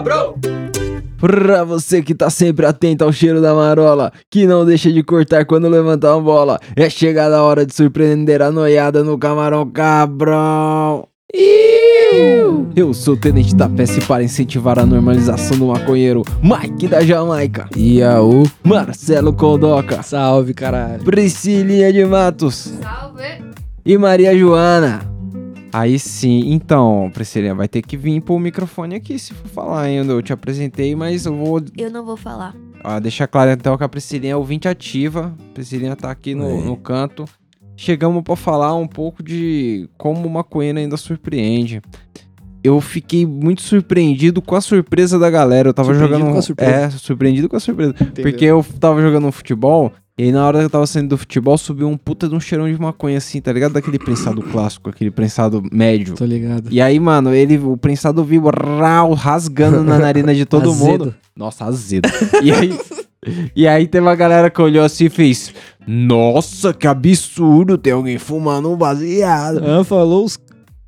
cabrão! Pra você que tá sempre atento ao cheiro da marola, que não deixa de cortar quando levantar uma bola, é chegada a hora de surpreender a noiada no camarão cabrão. Eu sou o Tenente da Peça e para incentivar a normalização do maconheiro, Mike da Jamaica. E a o Marcelo Coldoca. Salve, caralho. Priscilinha de Matos. Salve! E Maria Joana. Aí sim, então, Priscilinha, vai ter que vir pro microfone aqui se for falar ainda. Eu te apresentei, mas eu vou Eu não vou falar. ah, deixar claro então que a Priscilinha é ouvinte ativa. A Priscilinha tá aqui no, É. no canto. Chegamos pra falar um pouco de como o maconheiro ainda surpreende. Eu fiquei muito surpreendido com a surpresa da galera. Eu tava Surpreendido jogando. com a surpresa. É, surpreendido com a surpresa. Porque eu tava jogando um futebol, e aí na hora que eu tava saindo do futebol, subiu um puta de um cheirão de maconha assim, tá ligado? Daquele prensado clássico, aquele prensado médio. Tô ligado. E aí, mano, ele, o prensado vivo rau, rasgando na narina de todo mundo. Nossa, azedo. E aí, e aí teve uma galera que olhou assim e fez: Nossa, que absurdo, tem alguém fumando um baseado. Ah, falou os...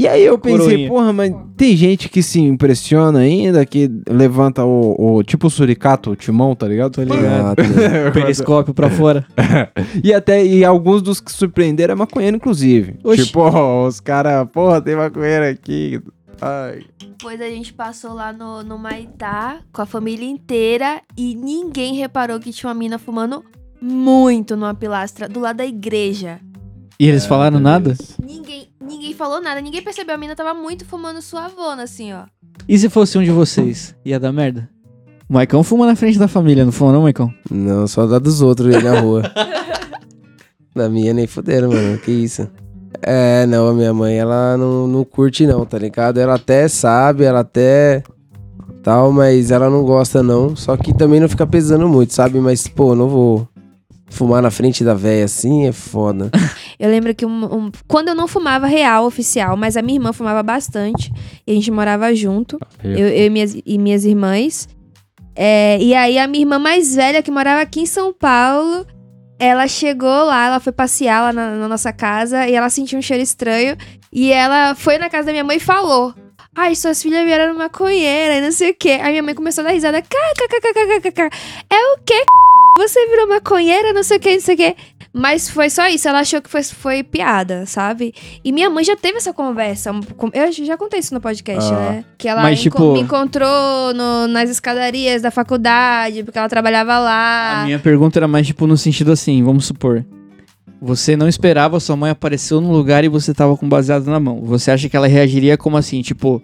E aí eu pensei, Coroinha. porra, mas tem gente que se impressiona ainda, que levanta o, o- tipo o suricato, o timão, tá ligado? Tô ligado. ligado. Periscópio pra fora. E até e alguns dos que surpreenderam é maconheiro, inclusive. Oxi. Tipo, os caras, porra, tem maconheiro aqui. Ai. Depois a gente passou lá no, no Maitá com a família inteira e ninguém reparou que tinha uma mina fumando muito numa pilastra do lado da igreja. E eles falaram nada? Falou nada, ninguém percebeu. A mina tava muito fumando suavona, assim, ó. E se fosse um de vocês? Ia dar merda? O Maicon fuma na frente da família, não fuma não, Maicon? Não, só dá dos outros aí na rua. da minha nem fuderam, mano. Que isso. É, não, a minha mãe, ela não, não curte não, tá ligado? Ela até sabe, ela até tal, mas ela não gosta não. Só que também não fica pesando muito, sabe? Mas, pô, não vou fumar na frente da véia assim, é foda. Eu lembro que um- um- quando eu não fumava real, oficial, mas a minha irmã fumava bastante. E a gente morava junto. Eu, eu e, minhas, e minhas irmãs. É, e aí a minha irmã mais velha, que morava aqui em São Paulo, ela chegou lá, ela foi passear lá na, na nossa casa e ela sentiu um cheiro estranho. E ela foi na casa da minha mãe e falou. Ai, suas filhas vieram maconheira e não sei o quê. Aí minha mãe começou a dar risada. KKKKKK. É o quê? Você virou maconheira, não sei o que, não sei o que. Mas foi só isso, ela achou que foi, foi piada, sabe? E minha mãe já teve essa conversa. Eu já contei isso no podcast, Ah. né? Que ela Mas, enco- tipo- me encontrou no- nas escadarias da faculdade, porque ela trabalhava A lá. minha pergunta era mais tipo no sentido assim, vamos supor. Você não esperava, sua mãe apareceu num lugar e você tava com baseado na mão. Você acha que ela reagiria como assim, tipo,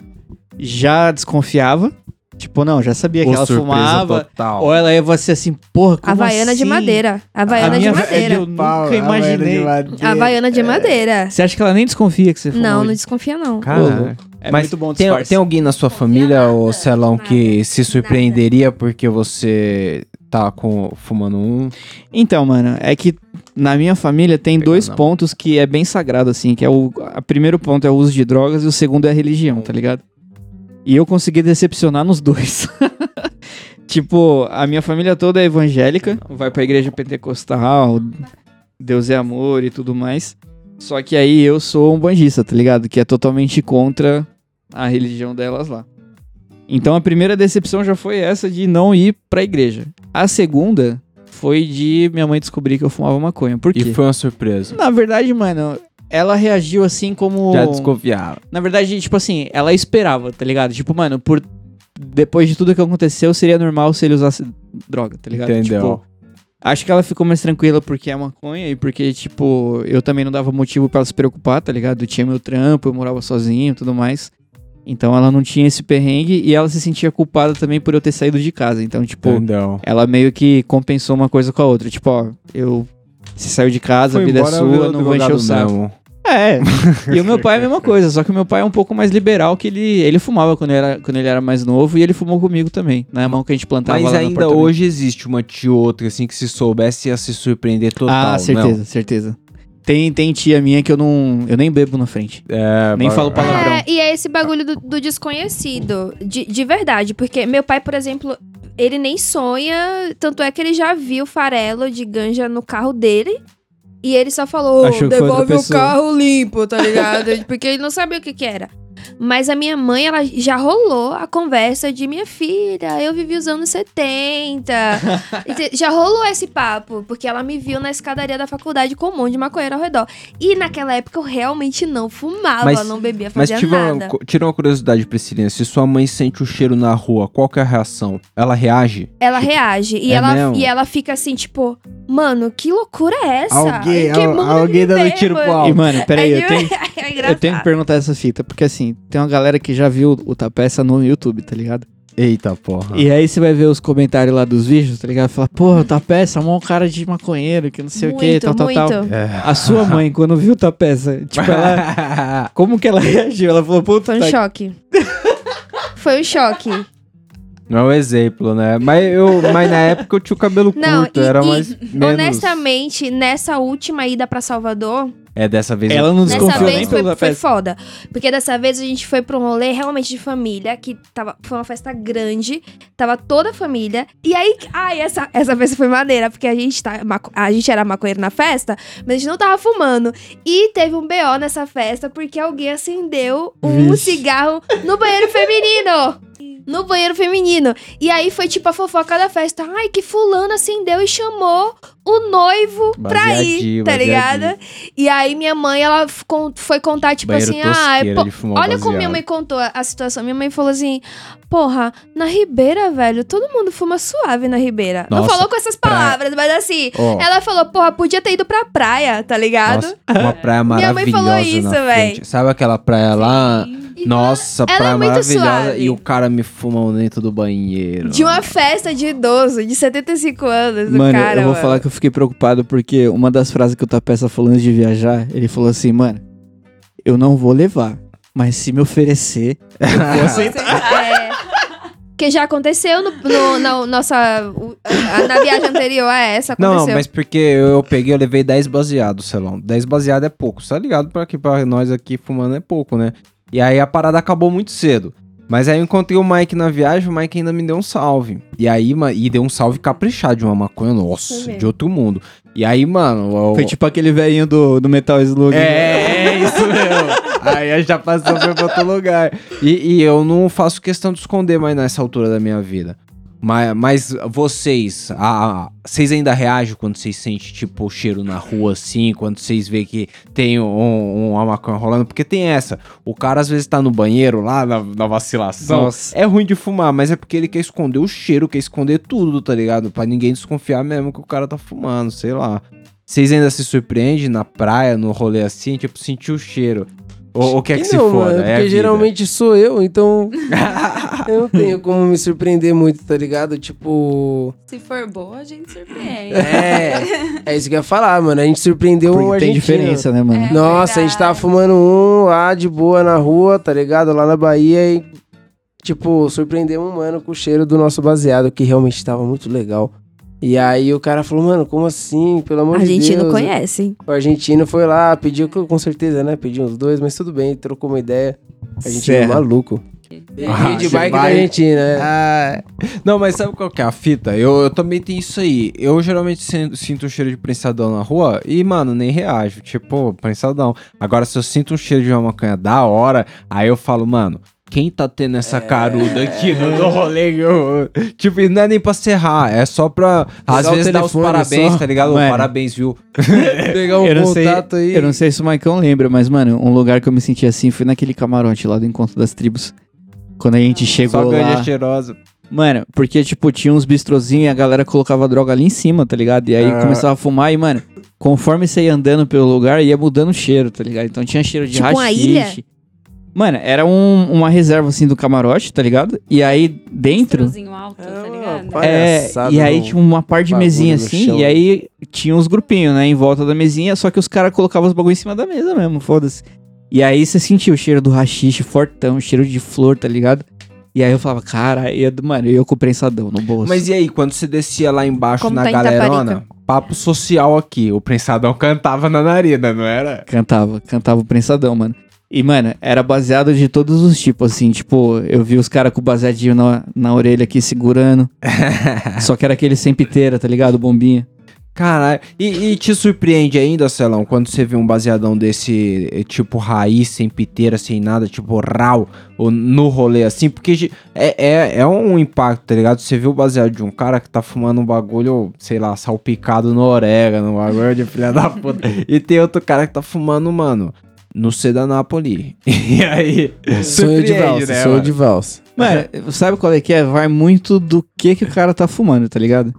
já desconfiava? Tipo, não, já sabia que Ô, ela fumava. total. Ou ela ia ser assim, porra, como Havaiana de assim? madeira. Havaiana A de madeira. eu nunca imaginei. Havaiana de madeira. Você acha que ela nem desconfia que você fumou? Não, não desconfia, não. Cara, É mas muito bom tem, disfarce. tem alguém na sua família, ô Celão, que se surpreenderia porque você tá com, fumando um? Então, mano, é que na minha família tem Pegou dois na mão. pontos que é bem sagrado, assim, que é o... O primeiro ponto é o uso de drogas e o segundo é a religião, tá ligado? E eu consegui decepcionar nos dois. tipo, a minha família toda é evangélica, vai pra igreja pentecostal, Deus é amor e tudo mais. Só que aí eu sou um bandista, tá ligado? Que é totalmente contra a religião delas lá. Então a primeira decepção já foi essa de não ir pra igreja. A segunda foi de minha mãe descobrir que eu fumava maconha. Por quê? E foi uma surpresa. Na verdade, mano, ela reagiu assim como. Já desconfiava. Na verdade, tipo assim, ela esperava, tá ligado? Tipo, mano, por. Depois de tudo que aconteceu, seria normal se ele usasse droga, tá ligado? Entendeu. Tipo, acho que ela ficou mais tranquila porque é maconha e porque, tipo, eu também não dava motivo pra ela se preocupar, tá ligado? Eu tinha meu trampo, eu morava sozinho e tudo mais. Então ela não tinha esse perrengue e ela se sentia culpada também por eu ter saído de casa. Então, tipo, Entendeu. ela meio que compensou uma coisa com a outra. Tipo, ó, eu. Você saiu de casa, a vida é embora, sua, virou não vou encher o saco. mesmo. É. E o meu pai é a mesma coisa, só que o meu pai é um pouco mais liberal, que ele, ele fumava quando ele, era, quando ele era mais novo e ele fumou comigo também. Na mão que a gente plantava Mas ainda hoje existe uma tia ou outra, assim, que se soubesse ia se surpreender total. Ah, certeza, certeza. Tem, tem tia minha que eu não. Eu nem bebo na frente. Não? É, Nem falo palavrão. É, e é esse bagulho do, do desconhecido, de, de verdade. Porque meu pai, por exemplo, ele nem sonha. Tanto é que ele já viu farelo de ganja no carro dele. E ele só falou, devolve o pessoa." carro limpo, tá ligado? porque ele não sabia o que que era. Mas a minha mãe, ela já rolou a conversa de minha filha, eu vivi os anos 70. E já rolou esse papo, porque ela me viu na escadaria da faculdade com um monte de maconheiro ao redor. E naquela época eu realmente não fumava, Mas- não bebia, Mas fazia tive uma, nada. co- tira uma curiosidade, Priscilinha. Se sua mãe sente o cheiro na rua, qual que é a reação? Ela reage? Ela reage e, É ela, mesmo? e ela fica assim, tipo, mano, que loucura é essa? Alguém- que al- alguém dando vivemos?" tiro pro alto. E, mano, peraí, É eu tenho, é eu tenho que perguntar essa fita, porque assim, tem uma galera que já viu o Tapeça no YouTube, tá ligado? Eita porra. E aí você vai ver os comentários lá dos vídeos, tá ligado? Fala, porra, o Tapeça, mó cara de maconheiro, que não sei o que, Muito, tal, tal, tal. muito. É. A sua mãe, quando viu o Tapeça, tipo, ela. Como que ela reagiu? Ela falou, puta, Foi um tá- choque. Foi um choque. Não é um exemplo, né? Mas, eu, mas na época eu tinha o cabelo Não, curto, e- era e, mais. Menos... Honestamente, nessa última ida pra Salvador, É, dessa vez. Ela não desconfiou nem vez foi, pelo foi foda. Porque dessa vez a gente foi pra um rolê realmente de família, que tava, foi uma festa grande, tava toda a família. E aí, ai, essa, essa festa foi maneira, porque a gente, tá, a gente era maconheiro na festa, mas a gente não tava fumando. E teve um BO nessa festa, porque alguém acendeu um Vixe. cigarro no banheiro feminino. No banheiro feminino. E aí foi tipo a fofoca da festa. Ai, que fulano acendeu e chamou o noivo pra ir, Baseadinho, tá ligado? baseadinho. E aí minha mãe, ela foi contar, tipo Banheiro assim, ah, pô, olha como minha baseado. mãe contou a, a situação. Minha mãe falou assim, porra, na Ribeira, velho, todo mundo fuma suave na Ribeira. não Nossa, falou com essas praia. palavras, mas assim, Ó, ela falou, porra, podia ter ido pra praia, tá ligado? nossa, uma praia Minha mãe falou maravilhosa isso, frente. Sabe aquela praia lá? Nossa, Ela é praia muito maravilhosa. suave. E o cara me fuma dentro do banheiro. De uma festa de idoso, de 75 anos, Mano, cara, eu vou mano. falar que eu fiquei preocupado porque uma das frases que o Tapeça falou antes de viajar, ele falou assim, mano, eu não vou levar, mas se me oferecer, eu vou aceitar. É. Que já aconteceu no, no- na nossa. na viagem anterior a essa, aconteceu. Não, mas porque eu, eu peguei, eu levei 10 baseados, Celão. 10 baseados é pouco, tá ligado? Pra, que, pra nós aqui fumando é pouco, né? E aí a parada acabou muito cedo. Mas aí eu encontrei o Mike na viagem, o Mike ainda me deu um salve. E aí, ma- e deu um salve caprichado de uma maconha, nossa, de outro mundo. E aí, mano. o- Foi tipo aquele velhinho do, do Metal Slug. né? É, é isso mesmo. Aí já passou pra outro lugar. E, e eu não faço questão de esconder mais nessa altura da minha vida. Mas, mas vocês, a- vocês ainda reagem quando vocês sentem, tipo, o cheiro na rua, assim, quando vocês vê que tem um, um, uma maconha rolando? Porque tem essa, o cara às vezes tá no banheiro lá, na, na vacilação, Nossa. é ruim de fumar, mas é porque ele quer esconder o cheiro, quer esconder tudo, tá ligado? Pra ninguém desconfiar mesmo que o cara tá fumando, sei lá. Vocês ainda se surpreendem na praia, no rolê assim, tipo, sentir o cheiro? Ou, ou quer que, se não, foda? mano, é porque geralmente sou eu, então eu não tenho como me surpreender muito, tá ligado? Tipo, Se for boa, a gente surpreende. é, é isso que eu ia falar, mano. A gente surpreendeu um Porque tem argentino. diferença, né, mano? É. Nossa, a gente tava verdade. fumando um lá de boa na rua, tá ligado? Lá na Bahia e, tipo, surpreendeu um mano com o cheiro do nosso baseado, que realmente tava muito legal. E aí o cara falou, mano, como assim? Pelo amor A de Deus. não conhece, hein? O argentino foi lá, pediu, com certeza, né? Pediu uns dois, mas tudo bem, trocou uma ideia. A gente é Certo. maluco. Ah, de bike da vai- Argentina, é. Ah, não, mas sabe qual que é a fita? Eu, eu também tenho isso aí. Eu geralmente sin- sinto um cheiro de prensadão na rua e, mano, nem reajo. Tipo, prensadão. Agora, se eu sinto um cheiro de uma maconha da hora, aí eu falo, mano. Quem tá tendo essa caruda aqui no, no rolê? Eu- tipo, não é nem pra serrar, é só pra. Às Pegar o vezes dar os parabéns, só. tá ligado? Mano. Parabéns, viu? Pegar um eu não sei, contato aí. Eu não sei se o Maicon lembra, mas, mano, um lugar que eu me senti assim foi naquele camarote lá do Encontro das Tribos. Quando a gente Só chegou ganja lá. cheirosa. Mano, porque, tipo, tinha uns bistrozinhos e a galera colocava droga ali em cima, tá ligado? E aí Ah. começava a fumar e, mano, conforme você ia andando pelo lugar, ia mudando o cheiro, tá ligado? Então tinha cheiro de Tipo uma rachixe. Mano, era um- uma reserva, assim, do camarote, tá ligado? E aí, dentro... Bistrozinho alto, É tá uma ligado? É, e aí tinha uma par de mesinha assim, e aí tinha uns grupinhos, né, em volta da mesinha, só que os caras colocavam os bagulho em cima da mesa mesmo, foda-se. E aí você sentia o cheiro do rachixe fortão, cheiro de flor, tá ligado? E aí eu falava, cara, eu, mano, eu com o prensadão no bolso. Mas e aí, quando você descia lá embaixo Como na tá galerona, papo social aqui, o prensadão cantava na narina, não era? Cantava, cantava o prensadão, mano. E, mano, era baseado de todos os tipos, assim, tipo, eu vi os caras com o baseadinho na, na orelha aqui segurando. só que era aquele sem piteira, tá ligado? Bombinha. Caralho. E, e te surpreende ainda, Celão, quando você vê um baseadão desse, eh, tipo, raiz, sem piteira, sem nada, tipo, rau, ou no rolê assim? Porque é, é, é um impacto, tá ligado? Você vê o baseado de um cara que tá fumando um bagulho, sei lá, salpicado no orégano, um bagulho de filha da puta. E tem outro cara que tá fumando, mano, no C da Napoli. E aí, Sonho de surpreende, valsa, né, sonho mano? de valsa. Mano, sabe qual é que é? Vai muito do que que o cara tá fumando, tá ligado?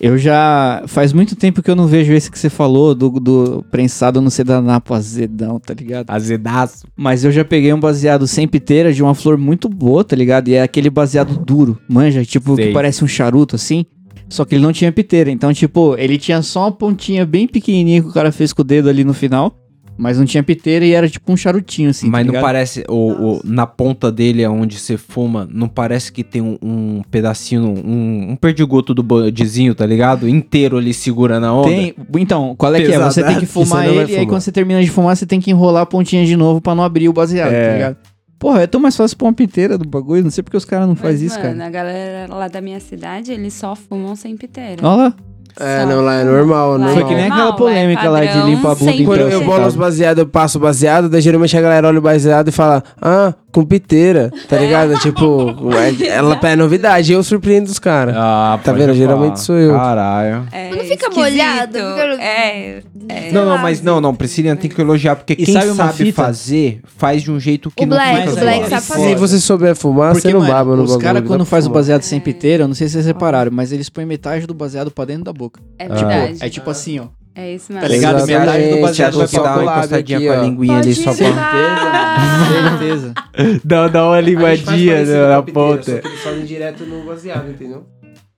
Eu já. Faz muito tempo que eu não vejo esse que você falou, do, do prensado no sedanapo azedão, tá ligado? Azedaço. Mas eu já peguei um baseado sem piteira de uma flor muito boa, tá ligado? E é aquele baseado duro, manja, tipo, Sei. que parece um charuto assim. Só que ele não tinha piteira. Então, tipo, ele tinha só uma pontinha bem pequenininha que o cara fez com o dedo ali no final. Mas não tinha piteira e era tipo um charutinho assim. Mas tá não parece, o, o- na ponta dele, onde você fuma, não parece que tem um, um pedacinho, um, um perdigoto do bodezinho, tá ligado? Inteiro ali segurando a onda. Tem. Então, qual é que é? Você tem que fumar ele e aí fumar. quando você termina de fumar, você tem que enrolar a pontinha de novo pra não abrir o baseado, É. tá ligado? Porra, é tão mais fácil pôr uma piteira do bagulho. Não sei porque os caras não fazem isso, mano, cara. a galera lá da minha cidade, eles só fumam sem piteira. Olha lá. É, Só não, lá é normal, normal. Foi que nem aquela polêmica é lá de limpar a bunda Quando eu bolo os baseados, eu passo baseado, daí geralmente a galera olha o baseado e fala, ah, com piteira, tá ligado? tipo, é- ela é novidade, eu surpreendo os caras. Ah, Tá vendo? falar. Geralmente sou eu. Caralho. É Não fica esquisito. molhado, fica- É, é. Não, não, mas não, não, Priscilinha tem que elogiar, porque E quem sabe sabe, fazer, faz de um jeito que O não Black, fica o. Black sabe fazer. Se você souber fumar, você não mano, baba no os bagulho. caras dá quando faz o fumar. baseado sem piteira, eu não sei se vocês repararam, mas eles põem metade do baseado pra dentro da boca. É verdade. É tipo assim, ó. É isso Tá mesmo. ligado? Exatamente, Metade do baseado vai que dá uma encostadinha aqui, com a linguinha ali só Pode pra... Certeza, certeza. Dá, dá uma linguadinha né, na ponta. eles fazem direto no baseado, entendeu?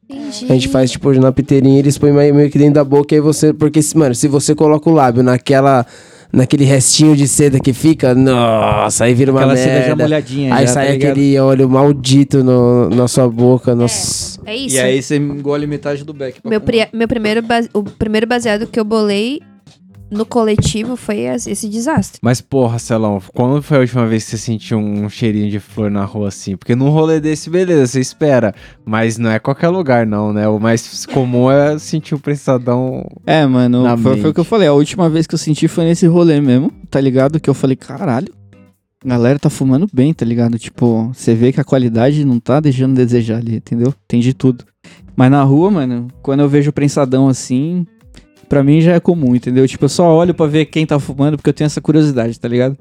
Entendi. A gente faz, tipo, na piteirinha, eles põem meio que dentro da boca, e aí você... Porque, mano, se você coloca o lábio naquela... Naquele restinho de seda que fica, nossa, aí vira uma Aquela seda já merda. molhadinha. Aí já, sai tá aquele óleo maldito no, na sua boca, nossa. É isso. E aí você engole metade do beck. Meu, pri- meu primeiro base- o primeiro baseado que eu bolei no coletivo foi es- esse desastre. Mas porra, Celão, quando foi a última vez que você sentiu um cheirinho de flor na rua assim? Porque num rolê desse, beleza, você espera. Mas não é qualquer lugar, não, né? O mais comum é sentir o prensadão. É, mano, Na foi, foi o que eu falei. A última vez que eu senti foi nesse rolê mesmo, tá ligado? Que eu falei, caralho, a galera tá fumando bem, tá ligado? Tipo, você vê que a qualidade não tá deixando a desejar ali, entendeu? Tem de tudo. Mas na rua, mano, quando eu vejo o prensadão assim, pra mim já é comum, entendeu? Tipo, eu só olho pra ver quem tá fumando porque eu tenho essa curiosidade, tá ligado?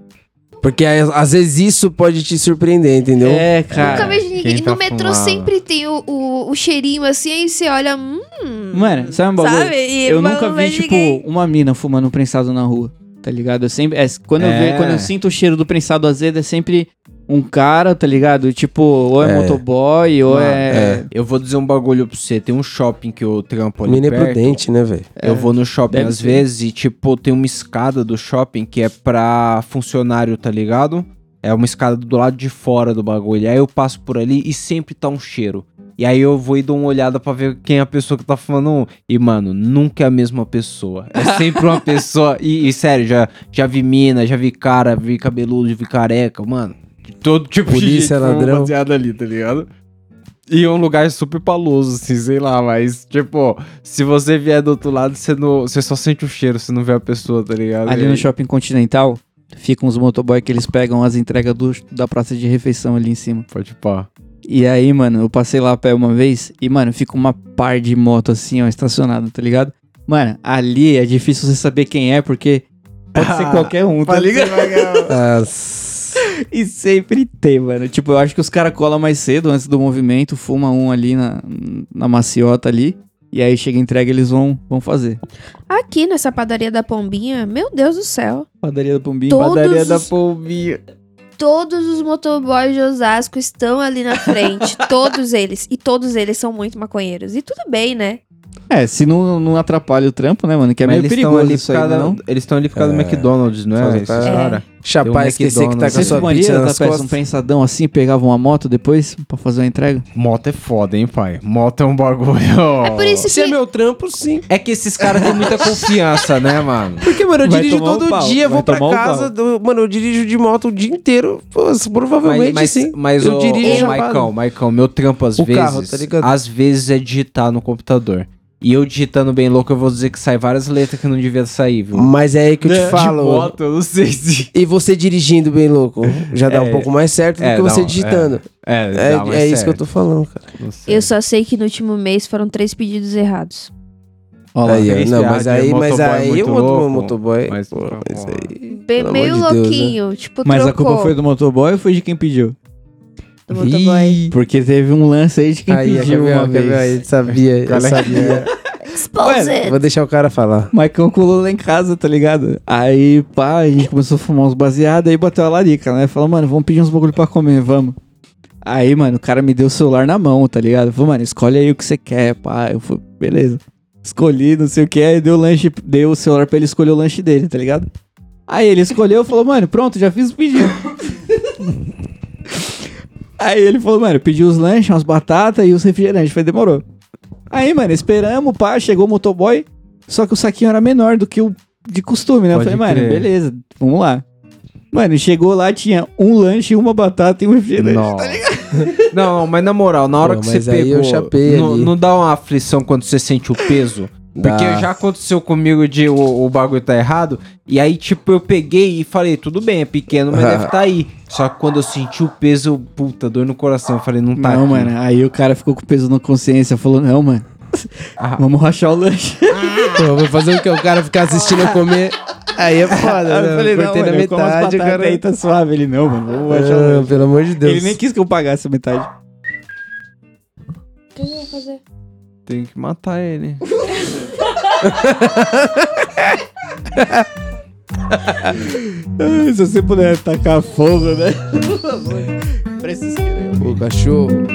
Porque aí, às vezes isso pode te surpreender, entendeu? É, Nunca cara. vejo ninguém. tá no metrô fumando? sempre tem o, o, o cheirinho assim, aí você olha. Hum. Mano, sabe um bagulho? Sabe? E Eu nunca vi, tipo, ninguém. uma mina fumando um prensado na rua, tá ligado? Eu sempre. é, quando, eu É. ve- quando eu sinto o cheiro do prensado azedo, é sempre um cara, tá ligado? Tipo, ou é, É. motoboy, ou Mano, é. Eu vou dizer um bagulho pra você. Tem um shopping que eu trampo ali Mina é prudente, né, velho? Eu vou no shopping deve às ser. vezes e, tipo, tem uma escada do shopping que é pra funcionário, tá ligado? É uma escada do lado de fora do bagulho. Aí eu passo por ali e sempre tá um cheiro. E aí eu vou e dou uma olhada pra ver quem é a pessoa que tá fumando um. E, mano, nunca é a mesma pessoa. É sempre uma pessoa. E, e, sério, já, já vi mina, já vi cara, vi cabeludo, já vi careca, mano. De todo tipo de Polícia, fuma ladrão. baseado ali, tá ligado? E é um lugar super paloso, assim, sei lá, mas, tipo, se você vier do outro lado, você, não, você só sente o cheiro, você não vê a pessoa, tá ligado? Ali no shopping continental, ficam os motoboy que eles pegam as entregas do, da praça de refeição ali em cima. Pode pá. E aí, mano, eu passei lá a pé uma vez e, mano, fica uma par de moto assim, ó, estacionada, tá ligado? Mano, ali é difícil você saber quem é, porque pode ser Ah, qualquer um, tá ligado? Nossa. E sempre tem, mano. Tipo, eu acho que os caras colam mais cedo antes do movimento, fuma um ali na, na maciota ali. E aí chega a entrega, eles vão, vão fazer. Aqui nessa padaria da Pombinha, meu Deus do céu. Padaria do Pombinho. Todos Padaria da os- Pombinha. Todos os motoboys de Osasco estão ali na frente. todos eles. E todos eles são muito maconheiros. E tudo bem, né? É, se não, não atrapalha o trampo, né, mano? Que é Mas meio eles estão perigoso ali isso aí, causa, não? Eles estão ali por causa do É. McDonald's, não é? Esses tá- cara? Chapar, Tem um esquecer que tá com a sua fumaria pizza nas peça um costas. prensadão assim, pegava uma moto depois pra fazer uma entrega? Moto é foda, hein, pai? Moto é um bagulho. É por isso Se é que. meu trampo, sim. É que esses caras têm muita confiança, né, mano? Porque, mano, eu Vai dirijo tomar um todo pau, dia, vai vou pra tomar um casa. do- mano, eu dirijo de moto o dia inteiro. Pô, provavelmente mas, sim. mas eu o, dirijo o chapado. Maicão, Maicão, meu trampo às O vezes, carro, tá ligado? às vezes é digitar no computador. E eu digitando bem louco, eu vou dizer que sai várias letras que não devia sair, viu? Mas é aí que eu te De falo. moto, eu não sei se. E você dirigindo bem louco, já dá É, um pouco mais certo do é, que você não, digitando. É, É, é isso que eu tô falando, cara. Eu só sei que no último mês foram três pedidos errados. Lá. Aí, não, mas aí, mas motoboy aí o moto- louco, motoboy. mas- pô, mas porra. aí, meio de Deus, né? louquinho, tipo, Mas a culpa foi do motoboy ou foi de quem pediu? Do motoboy. Porque teve um lance aí de quem Aí, pediu uma vez. Ele sabia, eu é sabia. Exposed! Vou deixar o cara falar. Maicon colou lá em casa, tá ligado? Aí, pá, a gente começou a fumar uns baseados, aí bateu a larica, né? Falou, mano, vamos pedir uns bagulho pra comer, vamos. Aí, mano, o cara me deu o celular na mão, tá ligado? Falou, mano, escolhe aí o que você quer, pá. Eu falei, beleza. Escolhi, não sei o que, aí deu o lanche, deu o celular pra ele escolher o lanche dele, tá ligado? Aí ele escolheu e falou, mano, pronto, já fiz o pedido. aí ele falou, mano, pediu os lanches, umas batatas e os refrigerantes. Falei, demorou. Aí, mano, esperamos, pá, chegou o motoboy. Só que o saquinho era menor do que o de costume, né? Pode eu falei, mano, beleza, vamos lá. Mano, chegou lá, tinha um lanche, uma batata e um refrigerante. Não. não, não, mas na moral, na hora Pô, que mas você aí pegou, eu chapei não, ali. não dá uma aflição quando você sente o peso? Porque já aconteceu comigo de o, o bagulho tá errado, e aí, tipo, eu peguei e falei, tudo bem, é pequeno, mas deve tá aí. Só que quando eu senti o peso, eu, puta, dor no coração, eu falei, não tá não, aqui. mano, aí o cara ficou com peso na consciência, falou, não, mano, Ah, vamos rachar o lanche. Pô, vou fazer o que? O cara ficar assistindo eu comer. Aí é foda, né? eu falei, não, mano, na eu como metade, cara... aí, tá suave. Ele, não, mano, vamos rachar o Ah, lanche. pelo amor de Deus. Ele nem quis que eu pagasse a metade. O que eu vou fazer? tem que matar ele. Se você puder tacar fogo, né? Por favor. O cachorro.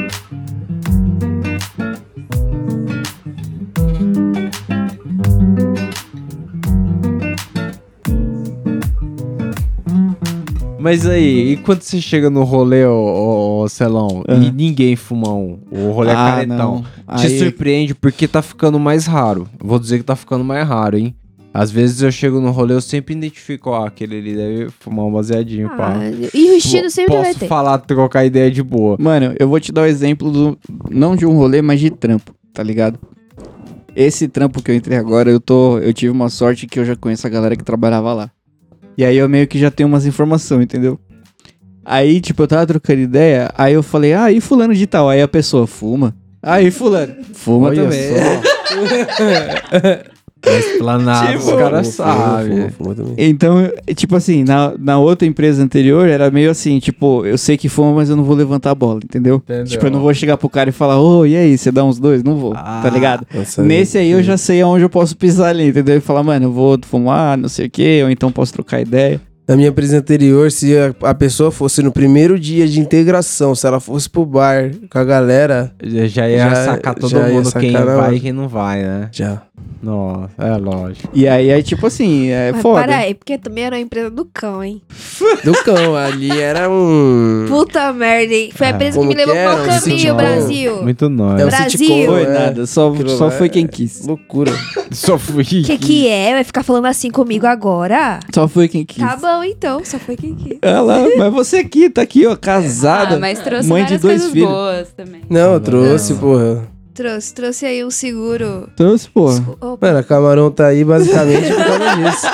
Mas aí, e quando você chega no rolê, ô, ô, ô, Celão, e Ah. ninguém fuma um, o rolê é caretão, te Aí, surpreende porque tá ficando mais raro. Vou dizer que tá ficando mais raro, hein? Às vezes eu chego no rolê, eu sempre identifico, ó, aquele ali deve fumar um baseadinho, pá. Ah, e o estilo sempre Posso vai ter. falar, trocar ideia de boa. Mano, eu vou te dar o exemplo do. Não de um rolê, mas de trampo, tá ligado? Esse trampo que eu entrei agora, eu tô. Eu tive uma sorte que eu já conheço a galera que trabalhava lá. E aí eu meio que já tenho umas informações, entendeu? Aí, tipo, eu tava trocando ideia, aí eu falei, ah, e fulano de tal? Aí a pessoa, fuma. Aí fulano, fuma Olha também. só. Tá explanado, Tipo, os caras sabem. Então, é, tipo assim, na, na outra empresa anterior era meio assim, tipo, eu sei que fuma, mas eu não vou levantar a bola, entendeu? Entendeu. Tipo, eu não vou chegar pro cara e falar, ô, e aí, você dá uns dois? Não vou, Ah. tá ligado? Nesse aí eu já sei aonde eu posso pisar ali, entendeu? E falar, mano, eu vou fumar, não sei o quê, ou então posso trocar ideia. Na minha empresa anterior, se a, a pessoa fosse no primeiro dia de integração, se ela fosse pro bar com a galera, Já, já ia Já- sacar todo já mundo sacar quem na vai hora. e quem não vai, né? já. Nossa, é lógico. E aí, é tipo assim, é Mas foda. para aí, porque também era uma empresa do cão, hein? Do cão, ali era um. Puta merda, hein? Foi a Ah. empresa que me levou que pro Um caminho, sitcom. Brasil. Muito nóis. É o Brasil. sitcom, Foi é. nada, só, Aquilo só foi é quem quis. Loucura. Só fui. Que que é? Vai ficar falando assim comigo agora? Só foi quem quis. Tá bom, então. Só foi quem quis. Olha lá, mas você aqui, tá aqui, ó, casada. Ah, mas trouxe mãe de várias dois coisas filhos. boas também. Não, eu não. trouxe, porra. Trouxe, trouxe aí um seguro. Trouxe, porra. Opa, Mano, a camarão tá aí basicamente por causa disso.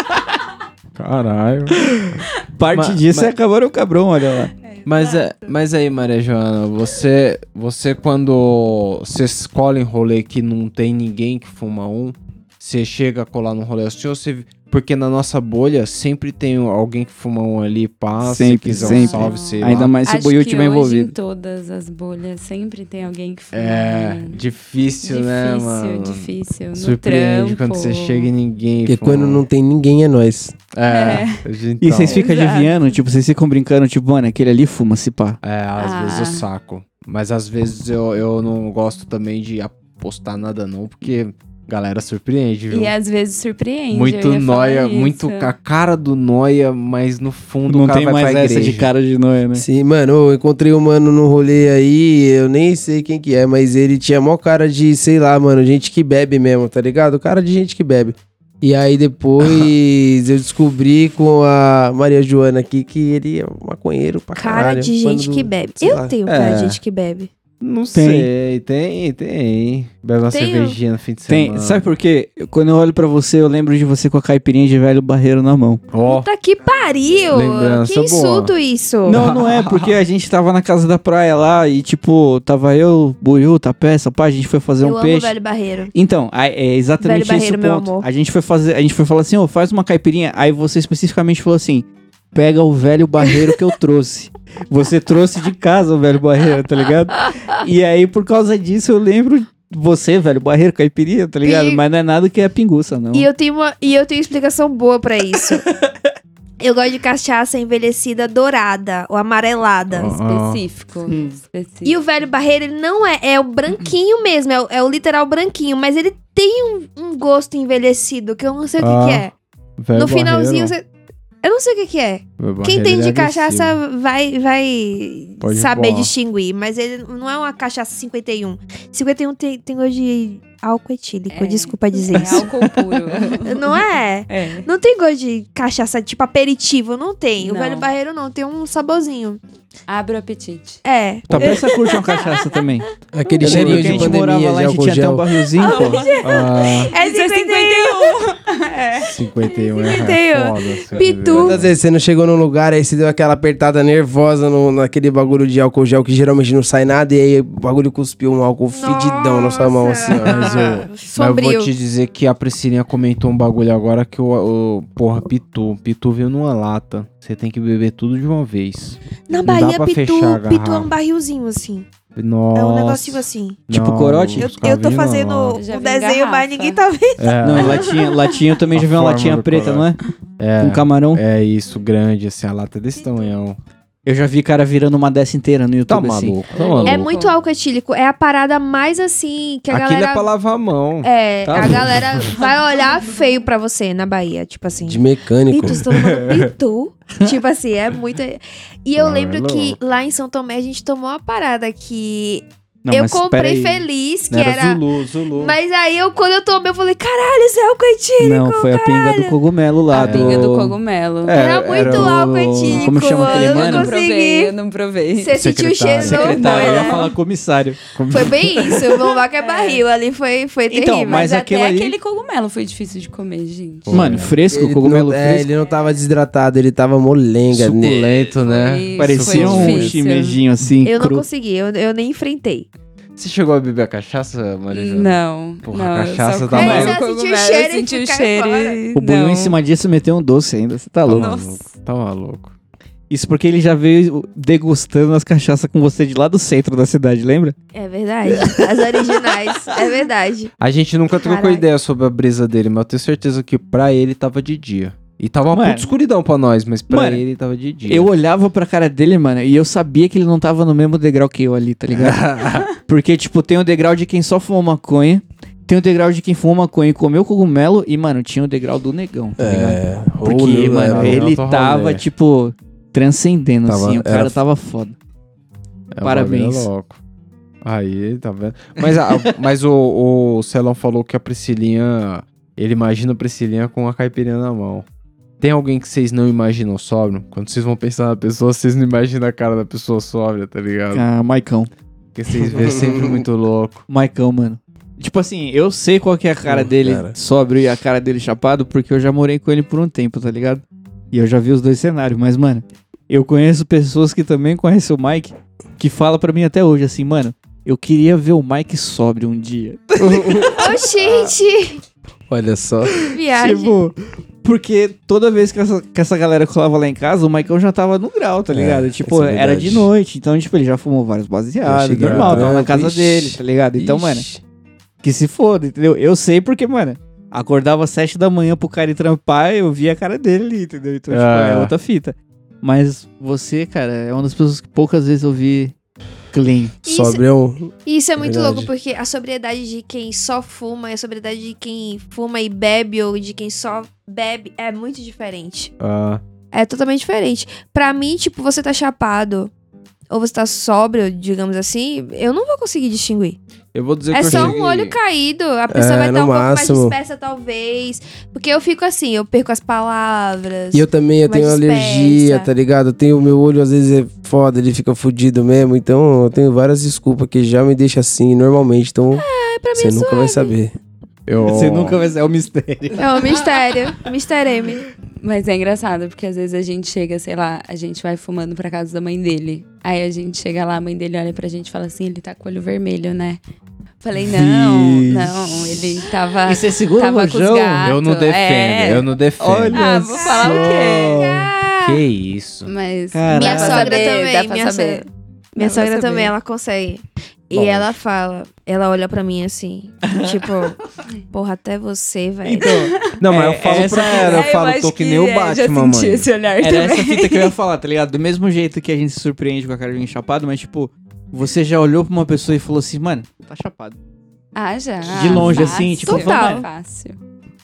Caralho. Parte Mas- disso mas- é acabar o cabrão, olha lá. Mas, é, mas aí, Maria Joana, você, você quando você escolhe um rolê que não tem ninguém que fuma um, você chega a colar no rolê assim, ou você... Porque na nossa bolha sempre tem alguém que fuma um ali, passa, se Sempre, um sempre. salve, sei Ainda lá. mais se o que tiver hoje em envolvido. todas as bolhas sempre tem alguém que fuma. É, né? difícil, né, mano? Difícil, No Surpreende trampo. quando você chega e ninguém Porque fuma. quando não tem ninguém é nós. É, E então, vocês ficam Exato. adivinhando, tipo, vocês ficam brincando, tipo, mano, aquele ali fuma, se pá. É, às Ah. vezes eu saco. Mas às vezes eu, eu não gosto também de apostar nada não, porque galera surpreende, viu? E às vezes surpreende. muito noia, muito a cara do noia, mas no fundo o Não cara tem vai mais pra essa igreja. de cara de noia, né? Sim, mano, eu encontrei um mano no rolê aí, eu nem sei quem que é, mas ele tinha mó cara de, sei lá, mano, gente que bebe mesmo, tá ligado? Cara de gente que bebe. E aí depois eu descobri com a Maria Joana aqui que ele é um maconheiro pra cara caralho. de mano gente do- que bebe. Eu lá. tenho cara É. de gente que bebe. Não Tem. sei, tem, tem. Bebe uma Tem, cervejinha no fim de Tem, semana. sabe por quê? Eu- Quando eu olho pra você, eu lembro de você com a caipirinha de velho barreiro na mão. Ó, Puta que pariu! Lembrança que boa. insulto isso! Não, não é, porque a gente tava na casa da praia lá e, tipo, tava eu, Buiu, Tapeça, pá, a gente foi fazer Eu um amo peixe. Velho Barreiro. Então, é exatamente Velho esse barreiro, meu ponto. amor. A gente foi fazer, a gente foi falar assim, ó, faz uma caipirinha. Aí você especificamente falou assim: pega o velho barreiro que eu trouxe. Você trouxe de casa o velho barreiro, tá ligado? E aí, por causa disso, eu lembro você, velho barreiro, caipirinha, tá ligado? E- Mas não é nada que é pinguça, não. E eu tenho uma, e eu tenho explicação boa pra isso. eu gosto de cachaça envelhecida dourada ou amarelada. Ó. Específico. Hum. específico. E o velho barreiro, ele não é, é o branquinho mesmo, é o, é o literal branquinho, mas ele tem um, um gosto envelhecido que eu não sei o que, Ah, que é. velho no finalzinho, você. Eu não sei o que, que é. Quem tem de é cachaça vai, vai Pode saber voar. distinguir, mas ele não é uma cachaça 51. 51 tem, tem gosto de álcool etílico, É. desculpa dizer É isso. álcool puro. Não é? É. Não tem gosto de cachaça tipo aperitivo, não tem. O Não. velho barreiro não, tem um saborzinho. Abre o apetite. É. Tapeça curte uma cachaça também. Aquele cheirinho que a de gente morava pandemia lá, de a gente álcool tinha até um gel. barrilzinho, pô. Ah, É Isso é 51. 51 é 51. foda. senhora. Pitu. Quantas vezes você não chegou num lugar, aí você deu aquela apertada nervosa no, naquele bagulho de álcool gel que geralmente não sai nada, e aí o bagulho cuspiu um álcool fedidão na sua mão, assim, ó. Mas eu- Mas eu vou te dizer que a Priscilinha comentou um bagulho agora que o, porra, Pitu. Pitu veio numa lata. Você tem que beber tudo de uma vez. Na Não dá Bahia, pra Pitu, fechar a Pitu é um barrilzinho assim. Nossa. É um negocinho assim. Tipo corote? Eu, eu tô fazendo não. vi desenho, garrafa. mas ninguém tá vendo. É, Não, latinha, latinha eu também A já vi uma latinha preta, não é? é, Com camarão. é isso, grande, assim, a lata é desse tamanhão. Eu já vi cara virando uma dessa inteira no Tá YouTube assim. maluco, tá maluco. É muito álcool etílico. É a parada mais assim que a Aquilo galera. é pra lavar a mão. É, Tá a louco. galera vai olhar feio pra você na Bahia. Tipo assim. De mecânico. Pitu, você tá tomando pitu. tipo assim, é muito. E eu Não, lembro é que lá em São Tomé a gente tomou uma parada que Não, eu mas comprei feliz, que Não era, era. Zulu, Zulu. Mas aí eu, quando eu tomei, eu falei, caralho, isso é álcool etílico. Não, foi a pinga do cogumelo lá. A do... pinga do cogumelo. É, Era muito o- álcool etílico. Como chama aquele eu não eu não mano? provei, consegui. eu não provei. Você sentiu o cheiro, Secretário. não? Eu ia É. falar comissário. Foi bem isso, o bombar que é barril ali foi, foi Então, terrível. mas Mas aquilo até ali- aquele cogumelo foi difícil de comer, gente. Pô, Mano, é. fresco, Ele cogumelo não, é, fresco. ele não tava desidratado, ele tava molenga. Suculento, né? Parecia um chimejinho assim, Eu não consegui, eu nem enfrentei. Você chegou a beber a cachaça, Maria Joana? Não, Porra, não. eu cachaça tá Aí você sentiu o cheiro eu e senti o cheiro e... O Buiu em cima disso meteu um doce ainda, você tá Tá louco. maluco, tá maluco. Isso porque ele já veio degustando as cachaças com você de lá do centro da cidade, lembra? É verdade. As originais. é verdade. A gente nunca trocou Caralho. ideia sobre a brisa dele, mas eu tenho certeza que pra ele tava de dia. E tava uma Mano. puta escuridão pra nós, mas pra Mano, ele tava de dia. Eu olhava pra cara dele, mano, e eu sabia que ele não tava no mesmo degrau que eu ali, tá ligado? Porque, tipo, tem o degrau de quem só fumou maconha, tem o degrau de quem fumou maconha e comeu cogumelo, e, mano, tinha o degrau do negão, tá ligado? É, Porque, rolê, mano, né? ele tava, rolê. tipo, transcendendo, Tava- assim. O cara era- tava foda. É, Parabéns. é louco. Aí, tá vendo? Mas, a- mas o, o Celão falou que a Priscilinha. Ele imagina a Priscilinha com a caipirinha na mão. Tem alguém que vocês não imaginam sóbrio? Quando vocês vão pensar na pessoa, vocês não imaginam a cara da pessoa sóbria, tá ligado? Ah, Maicão. Porque vocês vê sempre muito louco. Maicão, mano. Tipo assim, eu sei qual que é a cara Pô, dele cara. sóbrio e a cara dele chapado, porque eu já morei com ele por um tempo, tá ligado? E eu já vi os dois cenários, mas, mano, eu conheço pessoas que também conhecem o Mike, que fala pra mim até hoje assim, mano, eu queria ver o Mike sóbrio um dia. Ô, gente! Olha só. Viagem. Tipo, porque toda vez que essa, que essa galera colava lá em casa, o Maicon já tava no grau, tá É, ligado? tipo, isso é era de noite, então, tipo, ele já fumou vários baseados, normal, no tava na casa ixi, dele, tá ligado? Então, mano, Ixi. que se foda, entendeu? Eu sei porque, mano, acordava às sete da manhã pro cara ir trampar, eu via a cara dele ali, entendeu? Então, tipo, É. é outra fita. Mas você, cara, é uma das pessoas que poucas vezes eu vi clean. Isso- Sobre um. Isso é muito Verdade. louco, porque a sobriedade de quem só fuma e a sobriedade de quem fuma e bebe ou de quem só bebe é muito diferente. Ah, É totalmente diferente. Pra mim, tipo, você tá chapado ou você tá sóbrio, digamos assim, eu não vou conseguir distinguir. Eu vou dizer É que eu só cheguei... um olho caído. A pessoa É, vai estar um pouco mais máximo. dispersa, talvez. Porque eu fico assim, eu perco as palavras. E eu também, eu tenho alergia, dispersa. tá ligado? Eu tenho, meu olho às vezes é foda, ele fica fudido mesmo. Então eu tenho várias desculpas que já me deixa assim normalmente. Então É, pra mim você é nunca vai saber. Eu... Você nunca vai ser o mistério. É um mistério. Mr. M. Mas é engraçado, porque às vezes a gente chega, sei lá, a gente vai fumando pra casa da mãe dele. Aí a gente chega lá, a mãe dele olha pra gente e fala assim, ele tá com o olho vermelho, né? Falei, não, Vixe. não, ele tava. E você segura o tava os rojão? Eu não defendo, é. eu não defendo. Olha Ah, vou falar o quê? Que isso. Mas Caralho. Minha sogra também, minha sogra- Minha sogra também, ela consegue. E Lógico. ela fala, ela olha pra mim assim, tipo, porra, até você, velho. Então, Não, mas É, eu falo essa pra é- ela, eu É, falo, acho tô que que nem o é, já Batman, senti mãe. esse olhar era também. essa fita que eu ia falar, tá ligado? Do mesmo jeito que a gente se surpreende com a cara de alguém chapado, mas tipo, você já olhou pra uma pessoa e falou assim, mano, tá chapado. Ah, já. De longe, assim, tipo. Total. Fácil.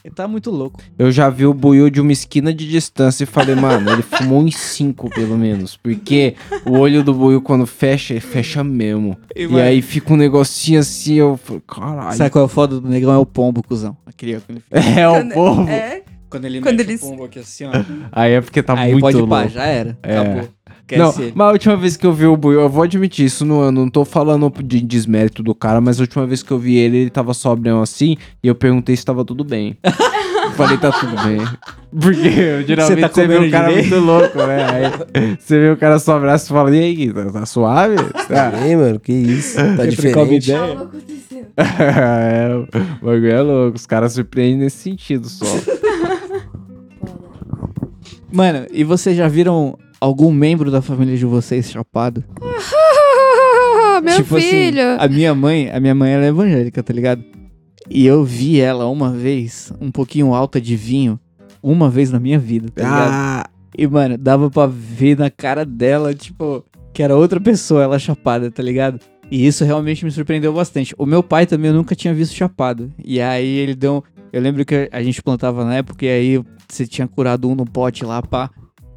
Ele tá muito louco. Eu já vi o Buiu de uma esquina de distância e falei, mano, ele fumou em cinco, pelo menos. Porque o olho do Buiu, quando fecha, ele fecha mesmo. E, mano, aí fica um negocinho assim, eu falei, caralho. Sabe qual é o foda do negão? É o pombo, cuzão. Aquele, ele, É o povo. É. quando ele Quando mete eles- o pombo aqui assim, ó. Aí é porque tá aí muito pode louco. pá, já era. É. Acabou. Não, Esquece ele. mas a última vez que eu vi o Buiu, eu vou admitir, isso não, eu não tô falando de desmérito do cara, mas a última vez que eu vi ele, ele tava sobrão assim, e eu perguntei se tava tudo bem. Eu falei, tá tudo bem. Porque geralmente tá você, vê comendo o cara direito? muito louco, né? Aí você vê o cara sobrar, você fala, e aí, tá, tá suave? Tá. Ei, mano, que isso? Tá diferente. ideia. é, o bagulho é louco, os caras surpreendem nesse sentido só. Mano, e vocês já viram algum membro da família de vocês chapado? Meu Tipo assim, filho. a minha mãe, a minha mãe ela é evangélica, tá ligado? E eu vi ela uma vez, um pouquinho alta de vinho, uma vez na minha vida, tá ligado? Ah, E, mano, dava pra ver na cara dela, tipo, que era outra pessoa, ela chapada, tá ligado? E isso realmente me surpreendeu bastante. O meu pai também eu nunca tinha visto chapado. E aí ele deu. um- Eu lembro que a gente plantava na época e aí você tinha curado um no pote lá, pá.